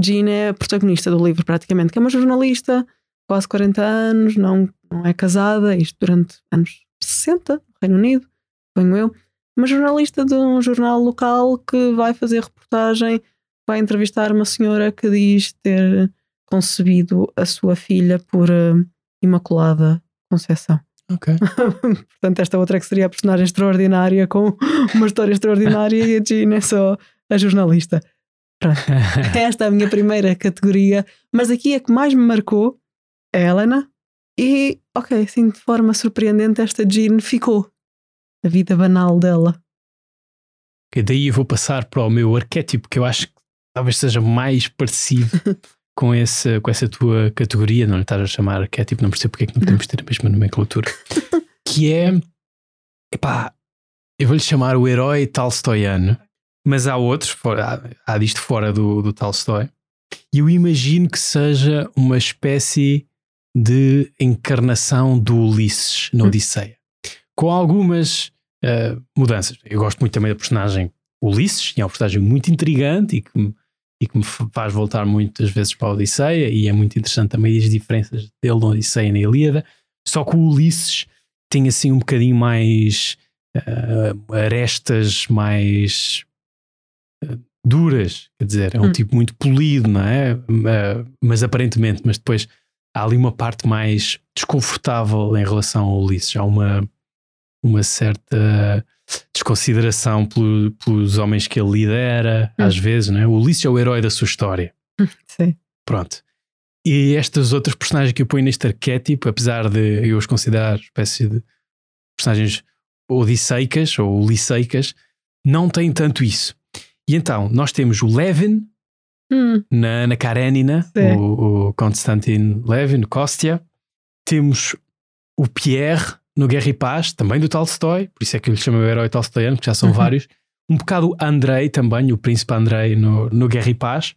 Jean é a protagonista do livro, praticamente, que é uma jornalista, quase 40 anos, não, não é casada, isto durante anos 60, no Reino Unido, venho eu. Uma jornalista de um jornal local que vai fazer reportagem, vai entrevistar uma senhora que diz ter concebido a sua filha por uh, Imaculada Conceição. Ok. [LAUGHS] Portanto, esta outra que seria a personagem extraordinária com uma história extraordinária e a Jean é só a jornalista. Pronto. [LAUGHS] Esta é a minha primeira categoria, mas aqui a que mais me marcou é a Helena. E, ok, assim de forma surpreendente, esta Jean ficou. A vida banal dela. Daí eu vou passar para o meu arquétipo, que eu acho que talvez seja mais parecido [LAUGHS] com, esse, com essa tua categoria. Não lhe estás a chamar arquétipo, não percebo porque é que não podemos ter a mesma nomenclatura. [LAUGHS] que é, epá, eu vou-lhe chamar o herói Tolstoyano, mas há outros, há, há disto fora do, do Tolstói, e eu imagino que seja uma espécie de encarnação do Ulisses na Odisseia, com algumas uh, mudanças. Eu gosto muito também da personagem Ulisses, é uma personagem muito intrigante e que, me, e que me faz voltar muitas vezes para a Odisseia, e é muito interessante também as diferenças dele na Odisseia e na Ilíada. Só que o Ulisses tem assim um bocadinho mais uh, arestas mais uh, duras, quer dizer, é um Hum. tipo muito polido, não é? Uh, mas aparentemente, mas depois há ali uma parte mais desconfortável em relação ao Ulisses. Há uma, uma certa desconsideração pelo- pelos homens que ele lidera, Hum. às vezes, não é? O Ulisses é o herói da sua história. [LAUGHS] Sim. Pronto. E estas outras personagens que eu ponho neste arquétipo, apesar de eu os considerar espécie de personagens odisseicas ou ulisseicas, não têm tanto isso. E então, nós temos o Levin Hum, na, na Karenina, Sim. o, o Konstantin Levin, Kostya. Temos o Pierre no Guerra e Paz, também do Tolstói, por isso é que eu lhe chamo o herói tolstoiano, porque já são Uhum. vários. Um bocado Andrei também, o príncipe Andrei no, no Guerra e Paz.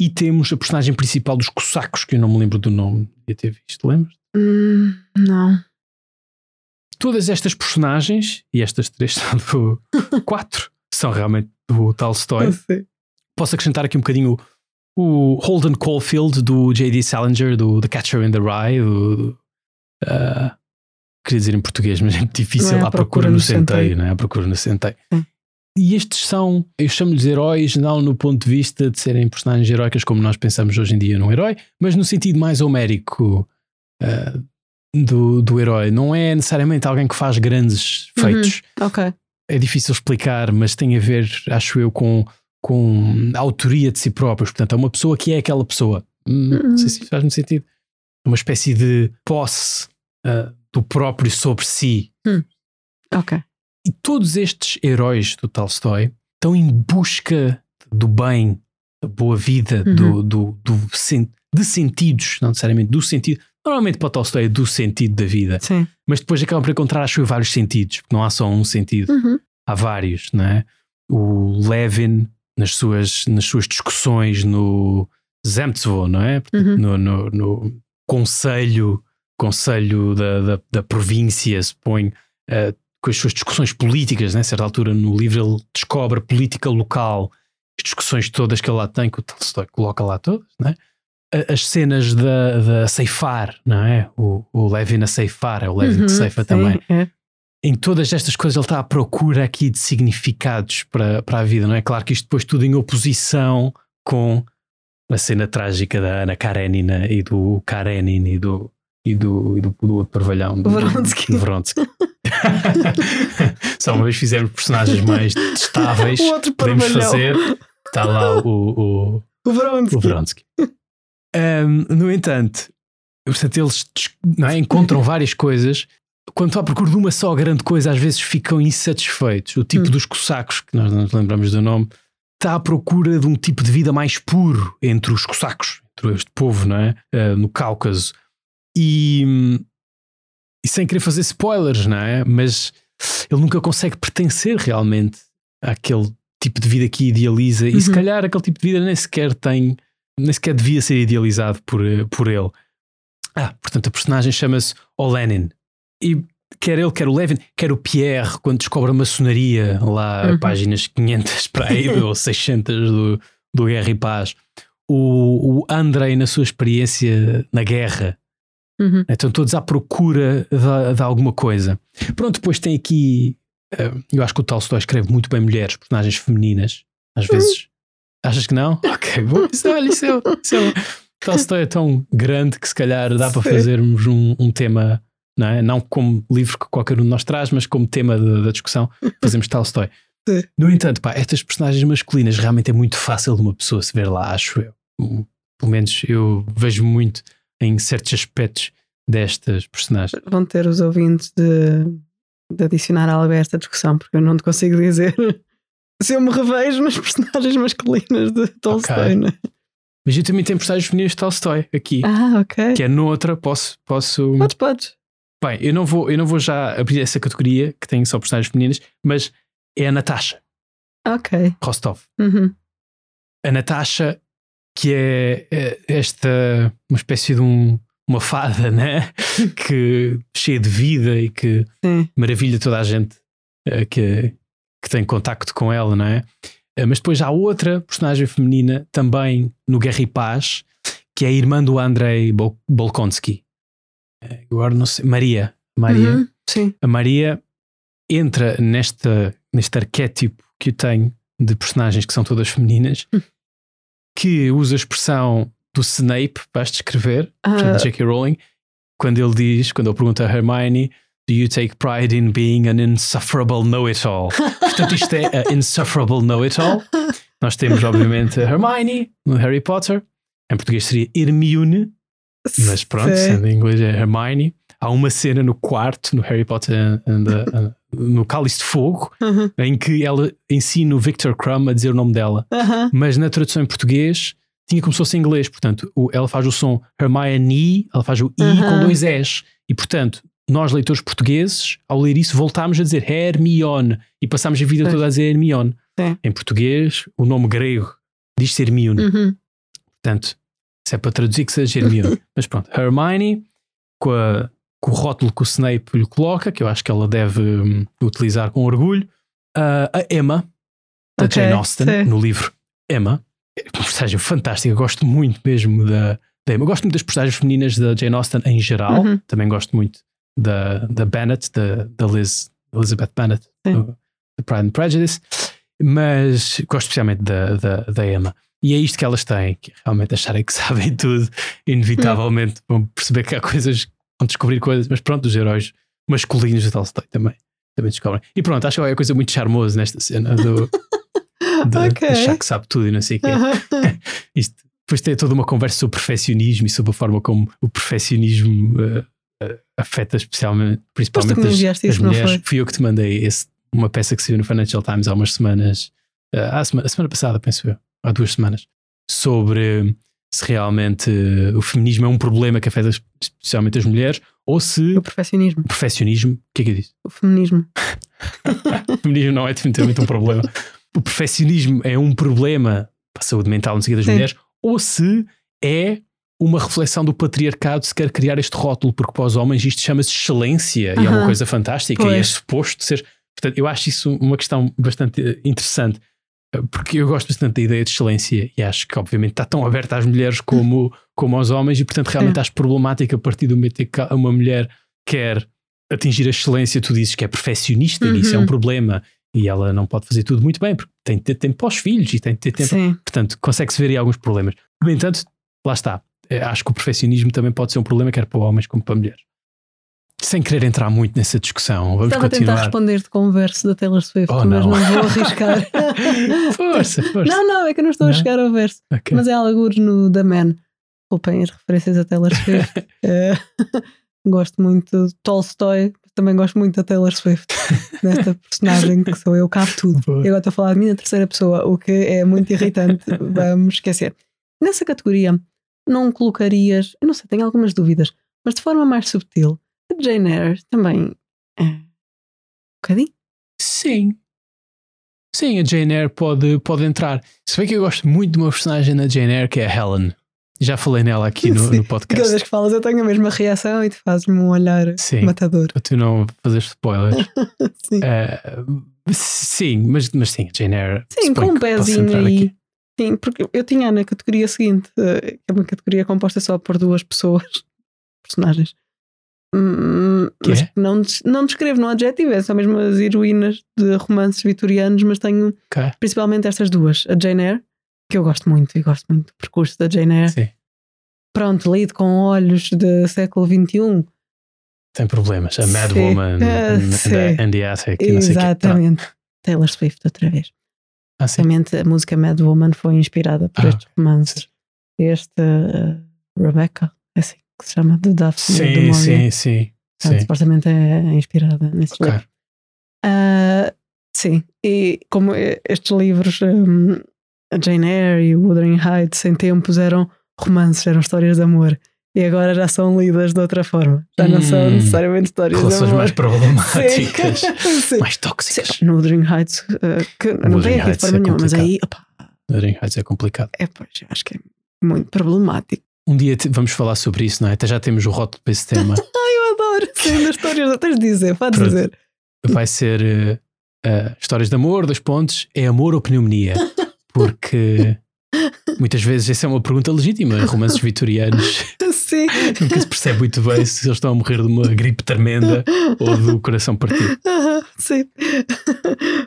E temos a personagem principal dos cossacos, que eu não me lembro do nome, devia ter visto, lembras? hum, não. Todas estas personagens, e estas três [LAUGHS] são do quatro, são realmente do Tolstói. Posso acrescentar aqui um bocadinho o Holden Caulfield do J.D. Salinger, do The Catcher in the Rye, do, ah, queria dizer em português, mas é muito difícil. Não é à procura, no centeio, não é? À procura no centeio. Sim. E estes são, eu chamo-lhes heróis, não no ponto de vista de serem personagens heróicas como nós pensamos hoje em dia num herói, mas no sentido mais homérico ah, do, do herói. Não é necessariamente alguém que faz grandes Uhum. feitos Ok. é difícil explicar, mas tem a ver, acho eu, com, com a autoria de si próprios. Portanto, é uma pessoa que é aquela pessoa. Hum, Não sei se isso faz muito sentido. Uma espécie de posse ah, do próprio sobre si. Ok. E todos estes heróis do Tolstói estão em busca do bem, da boa vida, Uhum. do, do, do de sentidos, não necessariamente do sentido. Normalmente para o Tolstói é do sentido da vida, Sim. mas depois acabam por encontrar, acho eu, vários sentidos, porque não há só um sentido Uhum. há vários, não é? O Levin, nas suas, nas suas discussões no Zemstvo, não é? Uhum. No, no, no conselho, conselho da, da, da província, se põe eh, com as suas discussões políticas, né? a certa altura no livro ele descobre a política local, as discussões todas que ele lá tem, que o Tolstói coloca lá todas, né? as cenas da, da ceifar, não é? O, o Levin a ceifar, é o Levin uhum, que ceifa sim, também. É. Em todas estas coisas ele está à procura aqui de significados para, para a vida, não é? Claro que isto depois tudo em oposição com a cena trágica da Ana Karenina e do Karenin e do, e do, e do, do outro parvalhão do Vronsky. Do Vronsky. [LAUGHS] Só uma vez fizemos personagens mais testáveis, [LAUGHS] podemos fazer. Está lá o, o, o Vronsky. O Vronsky. Um, no entanto, portanto, eles não é, encontram várias coisas. Quando estão à procura de uma só grande coisa, às vezes ficam insatisfeitos. O tipo hum. dos cossacos, que nós não nos lembramos do nome, está à procura de um tipo de vida mais puro entre os cossacos, entre este povo, não é? Uh, no Cáucaso. E, e sem querer fazer spoilers, não é? Mas ele nunca consegue pertencer realmente àquele tipo de vida que idealiza. Uhum. E se uhum. calhar aquele tipo de vida nem sequer tem nem sequer devia ser idealizado por, por ele. Ah, portanto, a personagem chama-se Olenin. E quer ele, quer o Levin, quer o Pierre, quando descobre a maçonaria, lá uhum. páginas 500 para aí, [LAUGHS] ou 600 do, do Guerra e Paz. O, o Andrei, na sua experiência na guerra. Uhum. Estão todos à procura de, de, alguma coisa. Pronto, depois tem aqui. Uh, eu acho que o Tolstói escreve muito bem mulheres, personagens femininas. Às uhum. vezes Achas que não? [LAUGHS] Ok, bom. Isso, olha, isso é, isso é, Tolstói é tão grande que se calhar dá para fazermos um, um, tema, não é? Não como livro que qualquer um de nós traz, mas como tema da, da discussão, fazemos Tolstói. [LAUGHS] Sim. No entanto, pá, estas personagens masculinas realmente é muito fácil de uma pessoa se ver lá, acho eu. Pelo menos eu vejo muito em certos aspectos destas personagens. Vão ter os ouvintes de, de adicionar algo a esta discussão, porque eu não te consigo dizer [LAUGHS] se eu me revejo nas personagens masculinas de Tolstói, okay. né? Mas eu também tenho personagens femininas de Tolstói aqui. Ah, ok. Que é noutra, posso. posso... Podes, podes. Bem, eu não, vou, eu não vou já abrir essa categoria que tem só personagens femininas, mas é a Natasha. Ok. Rostov. Uhum. A Natasha, que é, é esta, uma espécie de um, uma fada, né? [LAUGHS] que cheia de vida e que Sim. maravilha toda a gente eh, que, que tem contacto com ela, não é? Eh, mas depois há outra personagem feminina também no Guerra e Paz, que é a irmã do Andrei Bolkonsky. Eh, agora não sei, Maria. Maria. Uhum, sim. A Maria entra nesta, neste arquétipo que eu tenho de personagens que são todas femininas, hum. Que usa a expressão do Snape para descrever, uh. J.K. Rowling, quando ele diz, quando ele pergunta a Hermione Do you take pride in being an insufferable know-it-all? [LAUGHS] Portanto, isto é a insufferable know-it-all. Nós temos, obviamente, a Hermione no Harry Potter. Em português seria Hermione, mas pronto, sendo em inglês é Hermione. Há uma cena no quarto, no Harry Potter and uh, no Cálice de Fogo, uh -huh. em que ela ensina o Victor Crumb a dizer o nome dela. Uh -huh. Mas na tradução em português tinha como se fosse em inglês. Portanto, o, ela faz o som Hermione, ela faz o I -huh. com dois S. E portanto, nós, leitores portugueses, ao ler isso, voltámos a dizer Hermione e passámos a vida toda a dizer Hermione. É. Em português, o nome grego diz ser Hermione. Uhum. Portanto, se é para traduzir que seja Hermione. [LAUGHS] Mas pronto, Hermione, com, a, com, o rótulo que o Snape lhe coloca, que eu acho que ela deve um, utilizar com orgulho. Uh, a Emma, da okay, Jane Austen, sim. no livro Emma. É uma personagem fantástica, gosto muito mesmo da, da Emma. Gosto muito das personagens femininas da Jane Austen em geral. Uhum. Também gosto muito da, da Bennett, da, da Liz, Elizabeth Bennett, do, Pride and Prejudice, mas gosto especialmente da, da, da, Emma. E é isto que elas têm, que realmente acharem que sabem tudo, [LAUGHS] inevitavelmente vão perceber que há coisas, vão descobrir coisas, mas pronto, os heróis masculinos de Tolstói também, também descobrem. E pronto, acho que é uma coisa muito charmosa nesta cena do, [LAUGHS] de okay. achar que sabe tudo e não sei o quê. [LAUGHS] Isto, depois tem toda uma conversa sobre perfeccionismo e sobre a forma como o perfeccionismo uh, afeta especialmente, principalmente as, as mulheres. Fui eu que te mandei esse, uma peça que saiu no Financial Times há umas semanas, uh, há semana, a semana passada, penso eu, há duas semanas, sobre se realmente uh, o feminismo é um problema que afeta especialmente as mulheres ou se. O perfeccionismo. O perfeccionismo. O que é que eu disse? O feminismo. o [LAUGHS] feminismo não é definitivamente um problema. O perfeccionismo é um problema para a saúde mental não sei, das Sim. mulheres ou se é uma reflexão do patriarcado se quer criar este rótulo, porque para os homens isto chama-se excelência e é uma coisa fantástica pois. e é suposto ser. Portanto, eu acho isso uma questão bastante interessante, porque eu gosto bastante da ideia de excelência e acho que, obviamente, está tão aberta às mulheres como [LAUGHS] como aos homens, e portanto realmente é. acho problemático a partir do momento que uma mulher quer atingir a excelência, tu dizes que é perfeccionista uhum. e isso é um uhum. problema. E ela não pode fazer tudo muito bem, porque tem de ter tempo para os filhos e tem de ter tempo. Sim. Portanto, consegue-se ver aí alguns problemas. No entanto, lá está. É, acho que o perfeccionismo também pode ser um problema, quer para homens como para mulheres. Sem querer entrar muito nessa discussão, vamos Estava continuar. a tentar responder-te com um verso da Taylor Swift, oh, mas não. não vou arriscar. [LAUGHS] força, força. Não, não, é que eu não estou não? a chegar ao verso. Okay. Mas é alguns no The Man. Desculpem as referências a Taylor Swift. uh, [LAUGHS] gosto muito de Tolstói, também gosto muito da Taylor Swift, [LAUGHS] nesta personagem que sou eu, cabe tudo. Boa. E agora estou a falar de mim na terceira pessoa, o que é muito irritante. Vamos esquecer. Nessa categoria, não colocarias, eu não sei, tenho algumas dúvidas, mas de forma mais subtil, Jane Eyre também é um bocadinho? Sim. Sim, a Jane Eyre pode, pode entrar. Se bem que eu gosto muito de uma personagem na Jane Eyre que é a Helen. Já falei nela aqui no, no podcast. Cada vez que falas eu tenho a mesma reação e tu fazes-me um olhar sim, matador. Para tu não fazer spoilers. [LAUGHS] sim. Uh, sim, mas, mas sim, Jane Eyre. Sim, com um pezinho aí. Aqui. Sim, porque eu tinha na categoria seguinte, eh, que é uma categoria composta só por duas pessoas, [LAUGHS] personagens. Hum, mas é? não, não descrevo no adjetivo, é só mesmo as heroínas de romances vitorianos, mas tenho okay. principalmente estas duas, a Jane Eyre que eu gosto muito e gosto muito do percurso da Jane Eyre. Sim. Pronto, lido com olhos do século XXI. Tem problemas. A Mad sim. Woman uh, and, the Attic. Exatamente. Taylor Swift, outra vez. Ah, Exatamente, a música Mad Woman foi inspirada por ah, estes romances. Sim. Este uh, Rebecca, é assim que se chama, de Daphne sim, do Sim, sim, sim. Supostamente é inspirada nesse okay. livro. Uh, sim, e como estes livros um, Jane Eyre e o Wuthering Heights em tempos eram romances, eram histórias de amor. E agora já são lidas de outra forma. Já não hum, são necessariamente histórias de amor. Relações mais problemáticas, [LAUGHS] Sim. [LAUGHS] mais tóxicas. Sim. No Wuthering Heights, uh, que não tem aqui de forma é nenhuma, mas aí. Opa, Wuthering Heights é complicado. É, pois, acho que é muito problemático. Um dia vamos falar sobre isso, não é? Até já temos o rótulo para esse tema. [LAUGHS] Ai, eu adoro. Sim, das histórias, tens de dizer, pode dizer. Vai ser uh, uh, histórias de amor, dois pontos, é amor ou pneumonia? Porque muitas vezes essa é uma pergunta legítima. Romances vitorianos [LAUGHS] Sim. nunca se percebe muito bem se eles estão a morrer de uma gripe tremenda ou do coração partido. sim.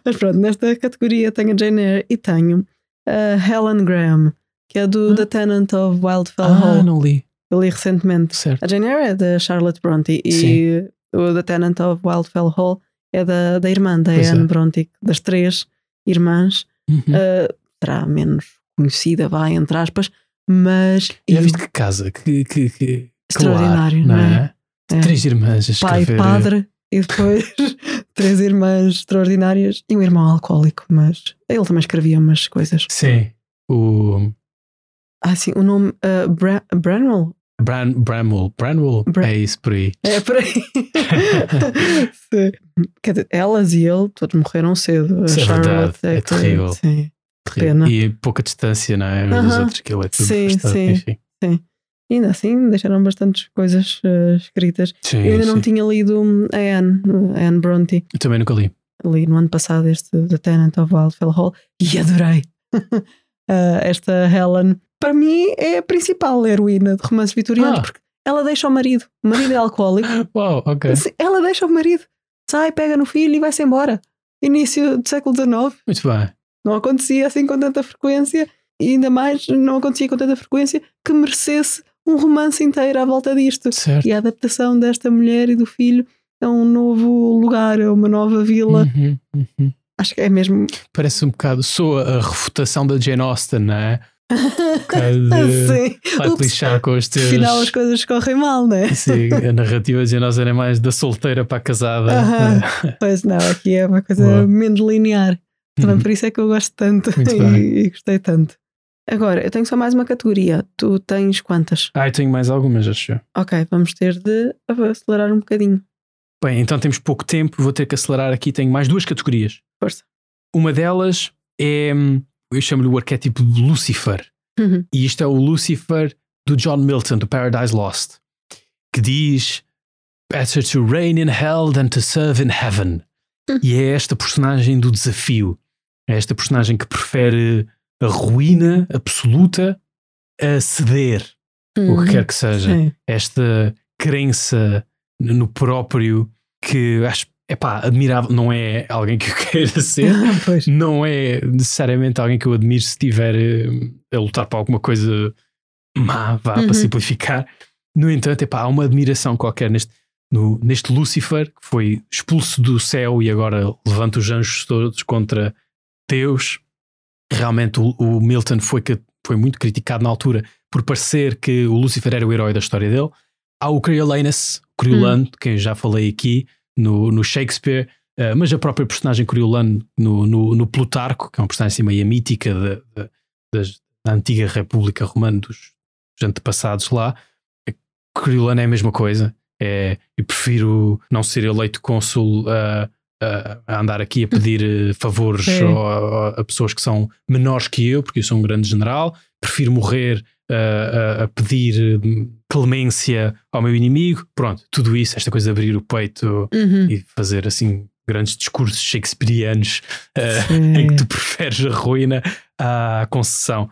Mas pronto, nesta categoria tenho a Jane Eyre e tenho a Helen Graham, que é do ah. The Tenant of Wildfell ah, Hall. não li. Eu li recentemente. Certo. A Jane Eyre é da Charlotte Bronte e o The Tenant of Wildfell Hall é da, da irmã da pois Anne é. Bronte, das três irmãs. Uhum. Uh, será menos conhecida, vai, entre aspas, mas. Já viste que casa? Que, que, que extraordinário, não é? é? Três irmãs a escrever. Pai, padre e depois [LAUGHS] três irmãs extraordinárias e um irmão alcoólico, mas ele também escrevia umas coisas. Sim. O. Ah, sim, o nome uh, Bra Branwell. Bran Bramwell, Branwell, Bra é isso por aí. É por aí. [LAUGHS] Quer dizer, elas e ele todos morreram cedo. Isso é verdade, é, é terrível. Sim. Pena. E pouca distância, não é? Uh -huh. outros que ele é tudo sim, sim, enfim. sim. E ainda assim deixaram bastantes coisas uh, escritas. Sim, eu ainda sim. não tinha lido a Anne, a Anne Bronte. Eu também nunca li. Li no ano passado este The Tenant of Wildfell Hall e adorei. uh, [LAUGHS] esta Helen, para mim, é a principal heroína de romances vitorianos, ah. porque ela deixa o marido. O marido é alcoólico. [LAUGHS] Uau, ok. Ela deixa o marido, sai, pega no filho e vai-se embora. Início do século XIX. Muito bem. Não acontecia assim com tanta frequência e ainda mais não acontecia com tanta frequência que merecesse um romance inteiro à volta disto. Certo. E a adaptação desta mulher e do filho a um novo lugar, a uma nova vila. Uhum, uhum. Acho que é mesmo. Parece um bocado, sou a refutação da Jane Austen, não é? Sim. Vai lixar com os teus. Afinal, as coisas correm mal, não é? Sim, a narrativa de Austen é mais da solteira para a casada. [LAUGHS] pois não, aqui é uma coisa Boa. menos linear. Também uhum. por isso é que eu gosto tanto e, e, gostei tanto. Agora, eu tenho só mais uma categoria. Tu tens quantas? Ah, eu tenho mais algumas, acho. Ok, vamos ter de acelerar um bocadinho. Bem, então temos pouco tempo, vou ter que acelerar aqui. Tenho mais duas categorias. Força. Uma delas é, eu chamo-lhe o arquétipo de Lucifer. Uhum. E isto é o Lucifer do John Milton, do Paradise Lost, que diz: Better to reign in hell than to serve in heaven. Uhum. E é esta personagem do desafio. É esta personagem que prefere a ruína absoluta a ceder uhum. o que uhum. quer que seja. Sim. Esta crença no próprio que acho epá, admirável, não é alguém que eu [LAUGHS] queira ser, [LAUGHS] não é necessariamente alguém que eu admiro se estiver eh, a lutar para alguma coisa má, vá, uhum. para simplificar. No entanto, epá, há uma admiração qualquer neste, no, neste Lúcifer que foi expulso do céu e agora levanta os anjos todos contra Deus. Realmente o, o Milton foi, que, foi muito criticado na altura por parecer que o Lúcifer era o herói da história dele. Há o Coriolanus, Coriolan, hum. quem já falei aqui, no, no Shakespeare, uh, mas a própria personagem Coriolano no, no, no, Plutarco, que é uma personagem assim meio mítica de, de, da antiga República Romana, dos, dos antepassados lá. Coriolano é a mesma coisa. É, eu prefiro não ser eleito cônsul a, a, a andar aqui a pedir eh, favores [LAUGHS] a, a, pessoas que são menores que eu, porque eu sou um grande general. Prefiro morrer a, a, pedir hum, clemência ao meu inimigo. Pronto, tudo isso, esta coisa de abrir o peito uhum. e fazer assim grandes discursos shakespearianos uh, em que tu [LAUGHS] preferes a ruína à concessão.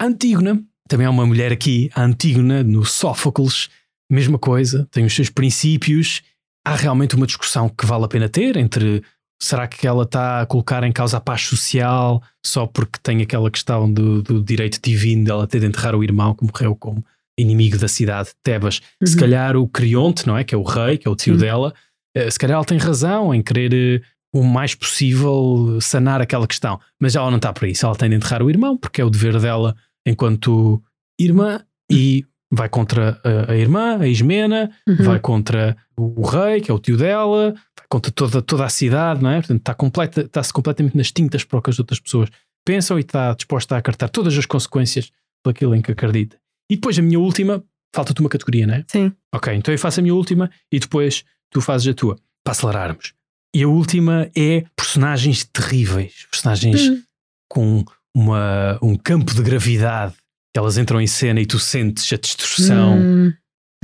A Antígona, também há uma mulher aqui, a Antígona, no Sófocles, mesma coisa, tem os seus princípios. Há realmente uma discussão que vale a pena ter entre Será que ela está a colocar em causa a paz social só porque tem aquela questão do, do direito divino dela ter de enterrar o irmão que morreu como inimigo da cidade de Tebas? Uhum. Se calhar o Crionte, não é? Que é o rei, que é o tio uhum. dela, eh, se calhar ela tem razão em querer eh, o mais possível sanar aquela questão. Mas ela não está para isso. Ela tem de enterrar o irmão porque é o dever dela enquanto irmã e vai contra a, a irmã, a Ismena, uhum. vai contra o, o, rei, que é o tio dela, vai contra toda, toda a cidade, não é? Portanto, está, completa, está-se completamente nas tintas para o que as outras pessoas pensam e está disposta a acartar todas as consequências daquilo em que acredita. E depois a minha última, falta-te uma categoria, não é? Sim. Ok, então eu faço a minha última e depois tu fazes a tua, para acelerarmos. E a última é personagens terríveis, personagens uhum. com uma, um campo de gravidade elas entram em cena e tu sentes a destruição hum,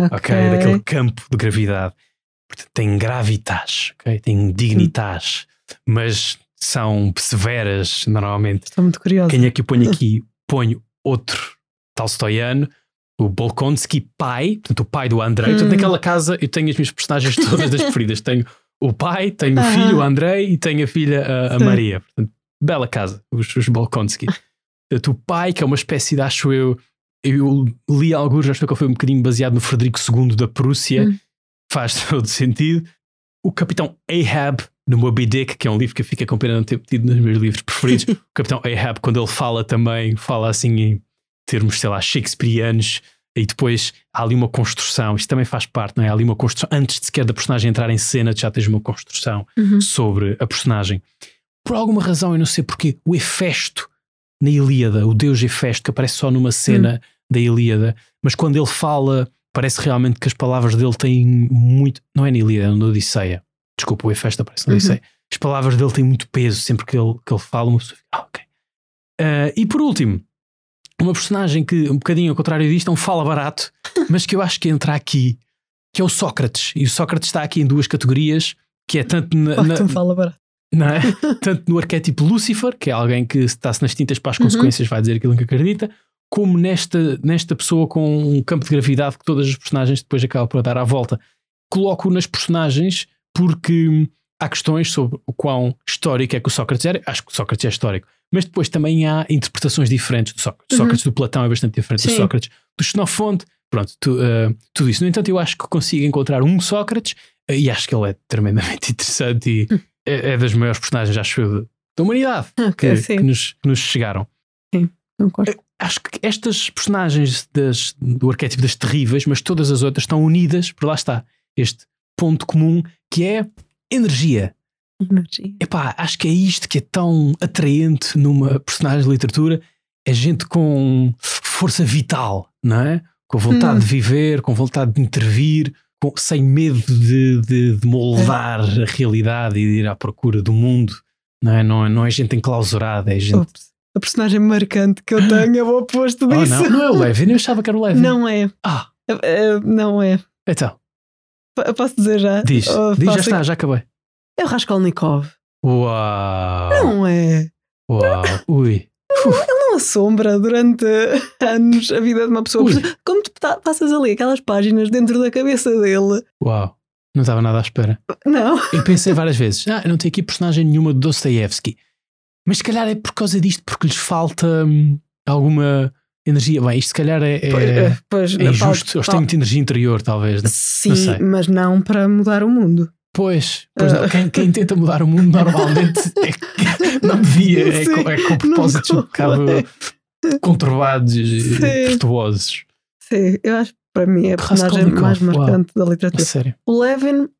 okay. okay. daquele campo de gravidade. Portanto, tem gravitas, okay? tem dignitas, hum. mas são severas normalmente. Estou muito curioso. Quem é que eu ponho aqui? [LAUGHS] ponho outro Tolstoyano, o Bolkonsky pai, portanto, o pai do Andrei. Hum. Portanto, naquela casa eu tenho as minhas personagens todas das [LAUGHS] preferidas. Tenho o pai, tenho o filho, o Andrei, e tenho a filha, a, a Maria. Portanto, bela casa, os, os Bolkonsky o pai, que é uma espécie de, acho eu, eu li alguns, acho que foi um bocadinho baseado no Frederico II da Prússia, hum. faz [LAUGHS] todo sentido. O Capitão Ahab, no Moby Dick, que é um livro que eu fico com pena não ter tido nos meus livros preferidos. [LAUGHS] o Capitão Ahab, quando ele fala também, fala assim em termos, sei lá, shakespearianos, e depois há ali uma construção, isto também faz parte, não é? Há ali uma construção, antes de sequer da personagem entrar em cena, já tens uma construção uhum. sobre a personagem. Por alguma razão, eu não sei porque, o Hefesto na Ilíada, o deus Hefesto, que aparece só numa cena hum. da Ilíada, mas quando ele fala, parece realmente que as palavras dele têm muito. Não é na Ilíada, é na Odisseia. Desculpa, o Hefesto aparece na uhum. Odisseia. As palavras dele têm muito peso sempre que ele, que ele fala, uma pessoa fica, ah, ok. Uh, e por último, uma personagem que, um bocadinho ao contrário disto, é um fala barato, [LAUGHS] mas que eu acho que entra aqui, que é o Sócrates. E o Sócrates está aqui em duas categorias, que é tanto na. na fala barato não é? [LAUGHS] Tanto no arquétipo Lúcifer, que é alguém que está-se nas tintas para as uhum. consequências, vai dizer aquilo em que acredita, como nesta, nesta pessoa com um campo de gravidade que todas as personagens depois acabam por dar à volta. Coloco nas personagens porque há questões sobre o quão histórico é que o Sócrates era. Acho que o Sócrates é histórico. Mas depois também há interpretações diferentes do Sócrates. Uhum. Sócrates do Platão é bastante diferente Sim. do Sócrates do Xenofonte. Pronto, tu, uh, tudo isso. No entanto, eu acho que consigo encontrar um Sócrates uh, e acho que ele é tremendamente [LAUGHS] interessante e, hum é, é das maiores personagens, acho eu, da humanidade okay, que, que, nos, que, nos, chegaram. Sim, concordo. É, acho que estas personagens das, do arquétipo das terríveis, mas todas as outras estão unidas, por lá está, este ponto comum que é energia. Energia. Epá, acho que é isto que é tão atraente numa personagem de literatura. É gente com força vital, não é? Com vontade hum. de viver, com vontade de intervir, com, sem medo de, de, de moldar é. a realidade e de ir à procura do mundo. Não é, não é, não é gente enclausurada, é gente. Ops. A personagem marcante que eu tenho é o oposto [LAUGHS] disso. Oh, não. não é o Levin, eu achava que era o Levin. Não é. Ah. Uh, não é. Então. P posso dizer já? Diz, Diz já está, já acabei. É o Raskolnikov. Uau! Não é. Uau! Ui! Assombra durante [LAUGHS] anos a vida de uma pessoa. Ui. Como tu passas ali aquelas páginas dentro da cabeça dele. Uau, não estava nada à espera. Não. Eu pensei várias vezes: ah, eu não tenho aqui personagem nenhuma de Dostoevsky. Mas se calhar é por causa disto, porque lhes falta hum, alguma energia. Bem, isto se calhar é, é, pois, é, pois, é injusto. Eles têm muita energia interior, talvez. Né? Sim, não mas não para mudar o mundo. Pois, pois uh. quem, quem, tenta mudar o mundo normalmente é, não devia, é, com, é com propósitos um bocado conturbados e virtuosos. Sim, eu acho que para mim é a personagem mais marcante Uau. da literatura. sério? O Levin,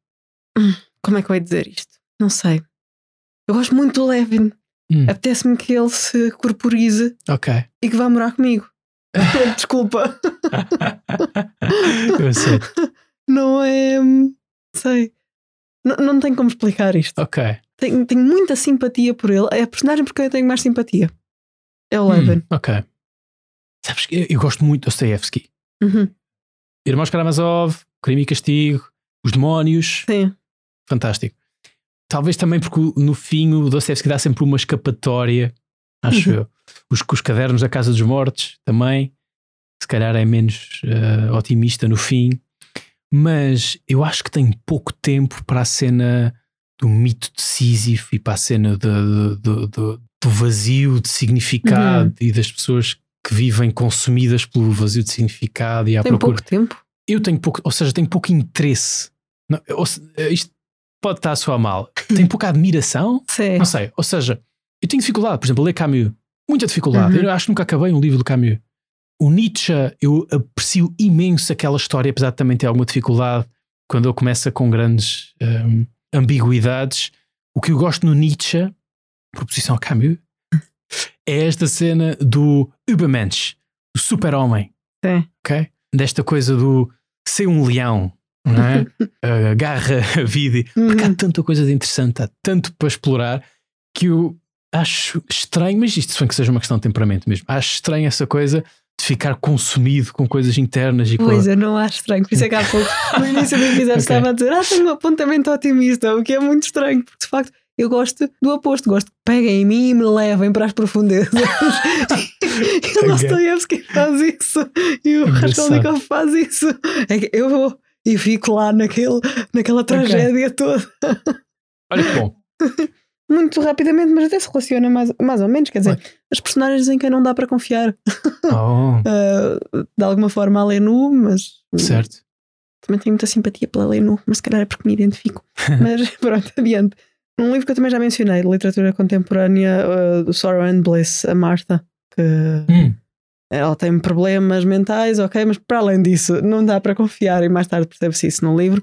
[CLEARS THROAT] como é que eu ia dizer isto? Não sei. Eu gosto muito do Levin. Hum. Apetece-me que ele se corporize okay. e que vá morar comigo. [LAUGHS] Desculpa. eu sei. [LAUGHS] Não é. Sei. Não, não tenho como explicar isto. Ok. Tenho, tenho muita simpatia por ele. É a personagem por quem eu tenho mais simpatia. É o Levin. Hum, ok. Sabes que eu, eu gosto muito do Dostoevsky. Uhum. Irmãos Karamazov, Crime e Castigo, Os Demónios. Sim. Fantástico. Talvez também porque no fim o Dostoevsky dá sempre uma escapatória, acho uhum. eu. Os, os cadernos da Casa dos Mortos também, se calhar é menos uh, otimista no fim, mas eu acho que tem pouco tempo para a cena do mito de Sísifo e para a cena do, do, do, do vazio de significado uhum. e das pessoas que vivem consumidas pelo vazio de significado e à tem procura. pouco tempo? Eu tenho pouco, ou seja, tenho pouco interesse. Não, ou, isto pode estar a soar mal. Tenho pouca admiração. [LAUGHS] Sim. Não sei. Ou seja, eu tenho dificuldade, por exemplo, a ler Camus. Muita dificuldade. Uhum. Eu acho que nunca acabei um livro do Camus. O Nietzsche, eu aprecio imenso aquela história, apesar de também ter alguma dificuldade quando ele começa com grandes um, ambiguidades. O que eu gosto no Nietzsche, proposição a Camus, [LAUGHS] é esta cena do Übermensch, do super-homem. Sim. Ok? Desta coisa do ser um leão, não é? [LAUGHS] Agarra a vida. Porque há tanta coisa de interessante, há tanto para explorar que eu acho estranho, mas isto foi que seja uma questão de temperamento mesmo. Acho estranho essa coisa de ficar consumido com coisas internas e Pois, com... eu não acho estranho. Por isso é que há [LAUGHS] pouco, no início do episódio, okay. estava a dizer: Ah, tenho um apontamento otimista, o que é muito estranho, porque de facto eu gosto do oposto, gosto que peguem em mim e me levem para as profundezas. e o Dostoevsky faz isso e o Raskolnikov faz isso. É que eu vou e fico lá naquele, naquela tragédia okay. toda. Olha que bom. [LAUGHS] Muito rapidamente, mas até se relaciona mais, mais ou menos. Quer dizer, as personagens em quem não dá para confiar. [LAUGHS] Oh. uh, de alguma forma a Lenu, mas. Certo. Também tenho muita simpatia pela Lenu, mas se calhar é porque me identifico. [LAUGHS] mas [LAUGHS] pronto, adiante. Um livro que eu também já mencionei, de literatura contemporânea, uh, do Sorrow and Bliss, a Martha, que. Hum ela tem problemas mentais, ok, mas para além disso, não dá para confiar, e mais tarde percebe-se isso no livro.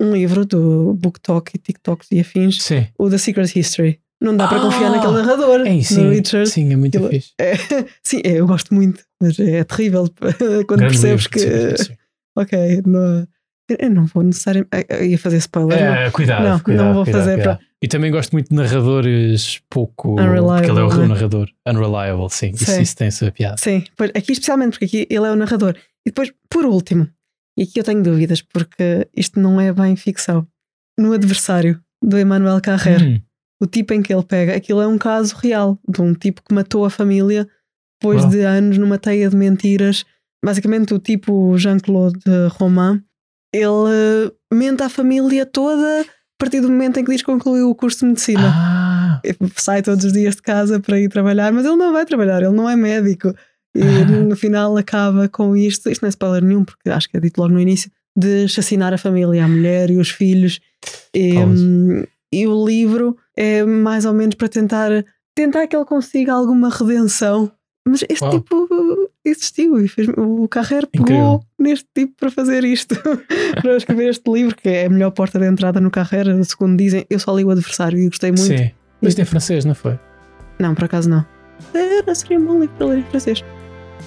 Um livro do BookTok e TikToks e afins, sim. o The Secret History. Não dá ah, para confiar naquele narrador, é, sim, Richard. Sim, é muito fixe. É, [LAUGHS] sim, é, eu gosto muito, mas é terrível [LAUGHS] quando Grande percebes livro, que. Sim, ok, não, eu não vou necessariamente. Eu ia fazer spoiler. É, não. cuidado, não, cuidado, não vou cuidado, fazer cuidado. para. E também gosto muito de narradores pouco. Unreliable, porque ele é o né? narrador. Unreliable, sim. Isso, isso, tem essa piada. Sim, pois, aqui especialmente porque aqui ele é o narrador. E depois, por último, e aqui eu tenho dúvidas porque isto não é bem ficção. No adversário do Emmanuel Carrer, hum. o tipo em que ele pega, aquilo é um caso real de um tipo que matou a família depois de anos numa teia de mentiras. Basicamente, o tipo Jean-Claude Romain ele mente à família toda a partir do momento em que diz que concluiu o curso de medicina. Ah. Sai todos os dias de casa para ir trabalhar, mas ele não vai trabalhar, ele não é médico. E no final acaba com isto, isto não é spoiler nenhum, porque acho que é dito logo no início, de assassinar a família, a mulher e os filhos. E, e o livro é mais ou menos para tentar, tentar que ele consiga alguma redenção. Mas este tipo existiu e fez, o Carrer pegou neste tipo para fazer isto, [LAUGHS] para escrever este livro, que é a melhor porta de entrada no Carrer, segundo dizem. Eu só li o adversário e gostei muito. Sim, mas isto é francês, não foi? Não, por acaso não. Era, seria um bom livro para ler em francês.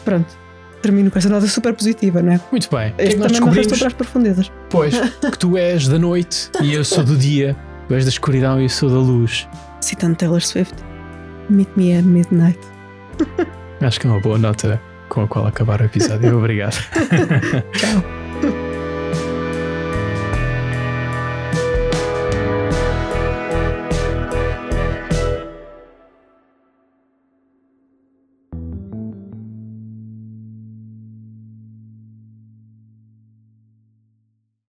Pronto, termino com essa nota super positiva, não é? Muito bem. Este que também me arrastou para as profundezas. Pois, [LAUGHS] que tu és da noite e eu sou do dia, tu és da escuridão e eu sou da luz. Citando Taylor Swift, Meet Me at Midnight. [LAUGHS] Acho que é uma boa nota com a qual acabar o episódio. [LAUGHS] Obrigado. Tchau.